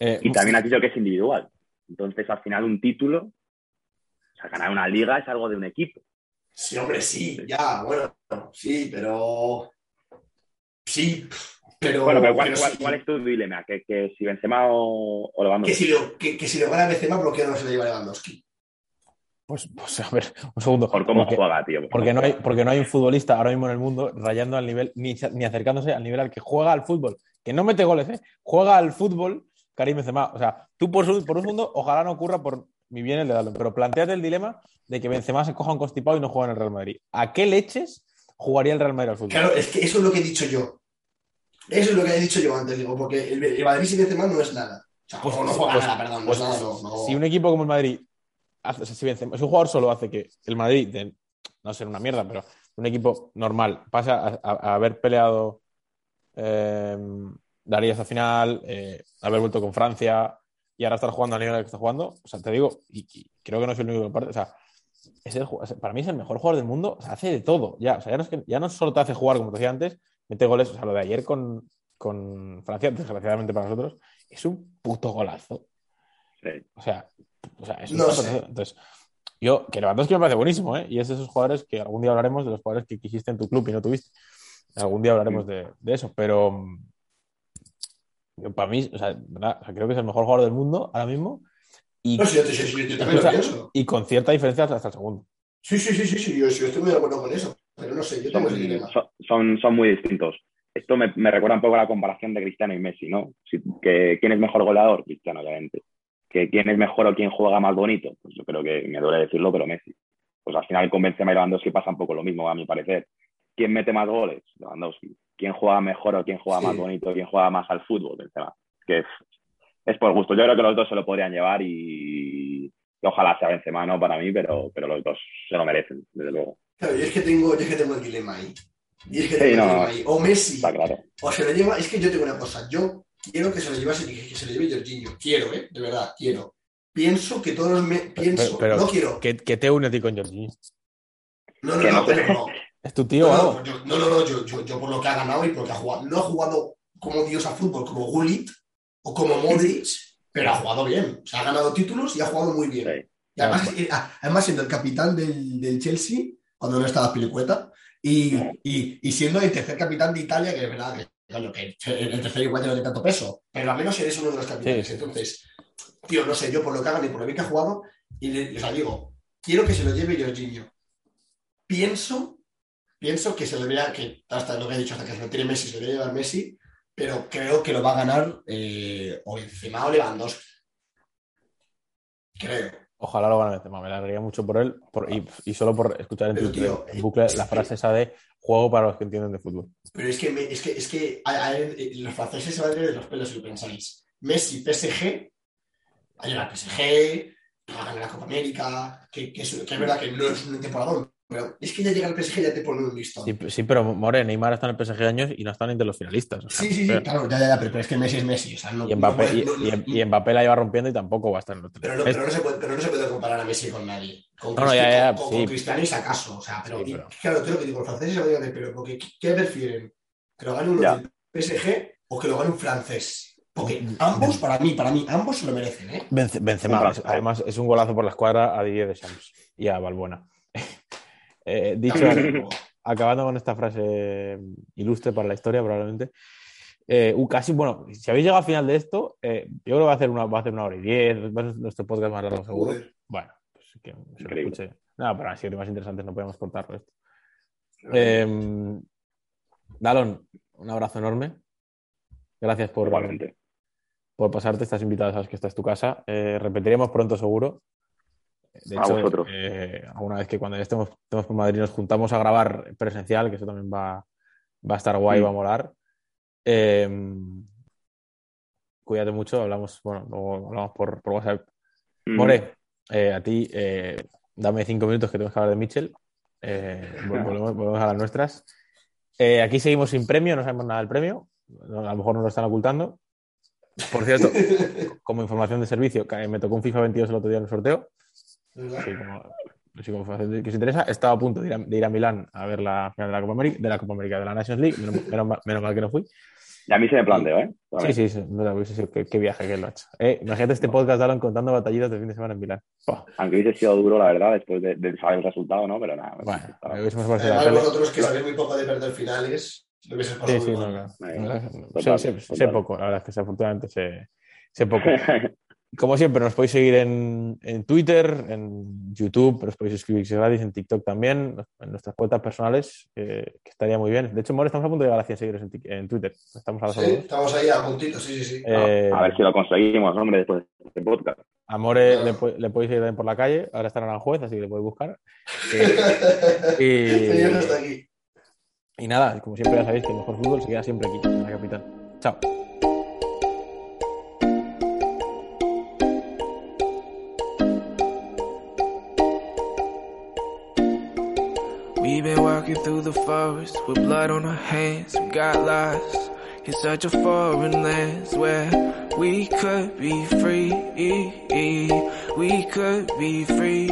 Eh, Y también has dicho que es individual. Entonces, al final, un título, o sea, ganar una liga es algo de un equipo. Sí, hombre, sí, ya, bueno, sí, pero... Sí, pero... Bueno, pero ¿cuál, pero cuál- sí. cuál es tu dilema? ¿Que, que si Benzema o, o Lewandowski? que si lo, que, que si lo gana Benzema, ¿por qué no se le lleva Lewandowski? Pues, pues, a ver, un segundo. Por cómo Porque- juega, tío. por Porque cómo no, hay, porque no hay un futbolista ahora mismo en el mundo rayando al nivel, ni, ni acercándose al nivel al que juega al fútbol. Que no mete goles, ¿eh? Juega al fútbol Karim Benzema. O sea, tú por, su- por un segundo, ojalá no ocurra por muy bien el de Dalton, pero planteate el dilema de que Benzema se coja un constipado y no juega en el Real Madrid. ¿A qué leches jugaría el Real Madrid al fútbol? Claro, es que eso es lo que he dicho yo. Eso es lo que he dicho yo antes, digo, porque el, el Madrid sin Benzema no es nada. O sea, Pues- no, no juega pues- nada, perdón, pues no es nada, no, no. Si un equipo como el Madrid, hace, o sea, si Benzema- si un jugador solo hace que el Madrid, de no ser una mierda, pero un equipo normal, pasa a, a- a haber peleado eh, Darío hasta final, eh, haber vuelto con Francia y ahora estar jugando al nivel que está jugando, o sea, te digo, y, y creo que no soy el único que parte, o sea, es el para mí es el mejor jugador del mundo, o sea, hace de todo, ya, o sea, ya no, es que, ya no solo te hace jugar como te decía antes, mete goles, o sea, lo de ayer con, con Francia, desgraciadamente para nosotros, es un puto golazo. Sí. O sea, o sea No sé. Entonces, yo, que Lewandowski me parece buenísimo, ¿eh? Y es de esos jugadores que algún día hablaremos de los jugadores que quisiste en tu club y no tuviste. Algún día hablaremos de, de eso, pero mm, yo, para mí, o sea, ¿verdad? O sea, creo que es el mejor jugador del mundo ahora mismo y, No, sí, yo, yo- también lo pienso. y con cierta diferencia hasta el segundo. Sí, sí, sí, sí, sí, yo, yo estoy muy de acuerdo con eso. Pero no sé, yo tengo ese son, dilema. son, son- son muy distintos. Esto me, me recuerda un poco a la comparación de Cristiano y Messi, ¿no? Si- que, ¿Quién es mejor goleador? Cristiano, obviamente. Que ¿Quién es mejor o quién juega más bonito? Pues yo creo que me duele decirlo, pero Messi. Pues al final con Benzema y Lewandowski pasa un poco lo mismo, a mi parecer. ¿Quién mete más goles? Lewandowski. ¿Quién juega mejor o quién juega Sí. más bonito? ¿Quién juega más al fútbol? Benzema. Que es, es por gusto. Yo creo que los dos se lo podrían llevar y, y ojalá sea Benzema, ¿no? Para mí, pero, pero los dos se lo merecen, desde luego. Claro, yo es que tengo, yo es que tengo el dilema ahí. Y es que Sí, tengo no, el dilema ahí. O Messi, Está claro. o se lo lleva, es que yo tengo una cosa, yo quiero que se lo llevase, que se lo lleve Jorginho. Quiero, ¿eh? De verdad, quiero. Pienso que todos los me... pienso, pero- no quiero. ¿Qué, qué te une a ti con Jorginho? No, no, que no, no- pero no. ¿Es tu tío No, no, yo, no, no, no, yo, yo, yo por lo que ha ganado y por lo que ha jugado. No ha jugado como Dios a fútbol, como Gullit o como Modric, pero ha jugado bien. O sea, ha ganado títulos y ha jugado muy bien. Sí. Y además, eh, ah, además siendo el capitán del, del Chelsea, cuando no estaba Pilicueta, y, y, y siendo el tercer capitán de Italia, que es verdad que, que el tercer igual ya no tiene tanto peso, pero al menos eres uno de los capitanes. Sí. Entonces, tío, no sé, yo por lo que hagan y por lo bien que ha jugado, y le- o sea, digo, quiero que se lo lleve Jorginho. Pienso, pienso que se le vea, que hasta lo que he dicho, hasta que se lo tire Messi, se lo debe llevar Messi, pero creo que lo va a ganar eh, o Benzema o Lewandowski. Creo. Ojalá lo gane Benzema, me alegraría mucho por él por- y, y solo por escuchar en Pero, tío, en bucle la frase esa de juego para los que entienden de fútbol. Pero es que, es que, es que eh, los franceses se van a ir de los pelos si lo pensáis. Messi, PSG, va a PSG, a ganar la Copa América, que, que es verdad que no es un temporadón, pero es que ya llega el PSG ya te pone un listón. Sí, sí, pero More, Neymar está en el PSG años y no están entre los finalistas. o sea, Sí, sí, sí, pero- claro, ya, ya, pero, pero es que Messi es Messi. O sea, no, y, Mbappé, no y- no- y- y Mbappé la lleva rompiendo y tampoco va a estar en los pero, no, pero, no se puede, pero no se puede comparar a Messi con nadie. Con, no, ya, con, sí. con Cristiano y acaso. O sea, pero, y- pero- claro, te lo que digo, los franceses se de pelo, porque ¿qué prefieren? ¿Que lo gane uno del PSG o que lo gane un francés? Porque ambos, para mí, para mí, ambos se lo merecen, ¿eh? Benzema, además es un golazo por la escuadra a Didier Deschamps y a Balbuena. Eh, dicho, acabando con esta frase ilustre para la historia, probablemente. eh, casi, bueno, si habéis llegado al final de esto, eh, yo creo que va a hacer una, va a hacer una hora y diez, va a ser nuestro podcast más largo, seguro. Joder. Bueno, pues que se lo escuche. Nada, pero así más interesantes no podemos cortarlo esto. Eh, Dalon, un abrazo enorme. Gracias por, por pasarte. Estás invitado, sabes que esta es tu casa. Eh, repetiremos pronto, seguro. De A hecho, vosotros. eh, alguna vez que cuando ya estemos, estemos por Madrid nos juntamos a grabar presencial, que eso también va, va a estar guay, Mm. va a molar. Eh, cuídate mucho, hablamos, bueno, luego hablamos por, por WhatsApp. Mm. More, eh, a ti, eh, dame cinco minutos que tengo que hablar de Mitchell. Eh, vol- [LAUGHS] volvemos, volvemos a las nuestras. Aquí seguimos sin premio, no sabemos nada del premio. A lo mejor nos lo están ocultando. Por cierto, [LAUGHS] como información de servicio, me tocó un FIFA 22 el otro día en el sorteo. Sí, como, sí, como información que os interesa. Estaba a punto de ir a, de ir a Milán a ver la final de la Copa América, de la Copa América, de la Nations League. Menos, [LAUGHS] menos mal, menos mal que no fui. Y a mí se me planteó, ¿eh? Sí, sí, sí, no, sí, sí, qué, qué viaje que lo ha hecho. Eh, imagínate este podcast de Alan contando batallitas de fin de semana en Milán. Buah, Aunque hubiese sido duro, la verdad, después de, de saber el resultado, ¿no? Pero nada. bueno, me hubiésemos la tele. vosotros que sabéis muy poco de perder finales, lo hubiese Sí, pasado sí, muy no, claro. Total, sé, sé- sé total. poco, la verdad es que afortunadamente sé, sé poco. [LAUGHS] como siempre, nos podéis seguir en, en, Twitter, en YouTube, nos podéis escribir si gratis, en TikTok también, en nuestras cuentas personales, que estaría muy bien. De hecho, More, estamos a punto de llegar a 100 seguidores en, en Twitter. Estamos, a sí, estamos ahí a puntito, sí, sí, sí. Eh, a ver si lo conseguimos, hombre, después de este podcast. A More le, le, podéis ir también por la calle, ahora está en Aranjuez, así que le podéis buscar. [LAUGHS] Eh, y, no está aquí. y nada, como siempre ya sabéis que el mejor fútbol se queda siempre aquí, en la capital. Chao. Walking through the forest with blood on our hands. We got lost in such a foreign land where we could be free. We could be free.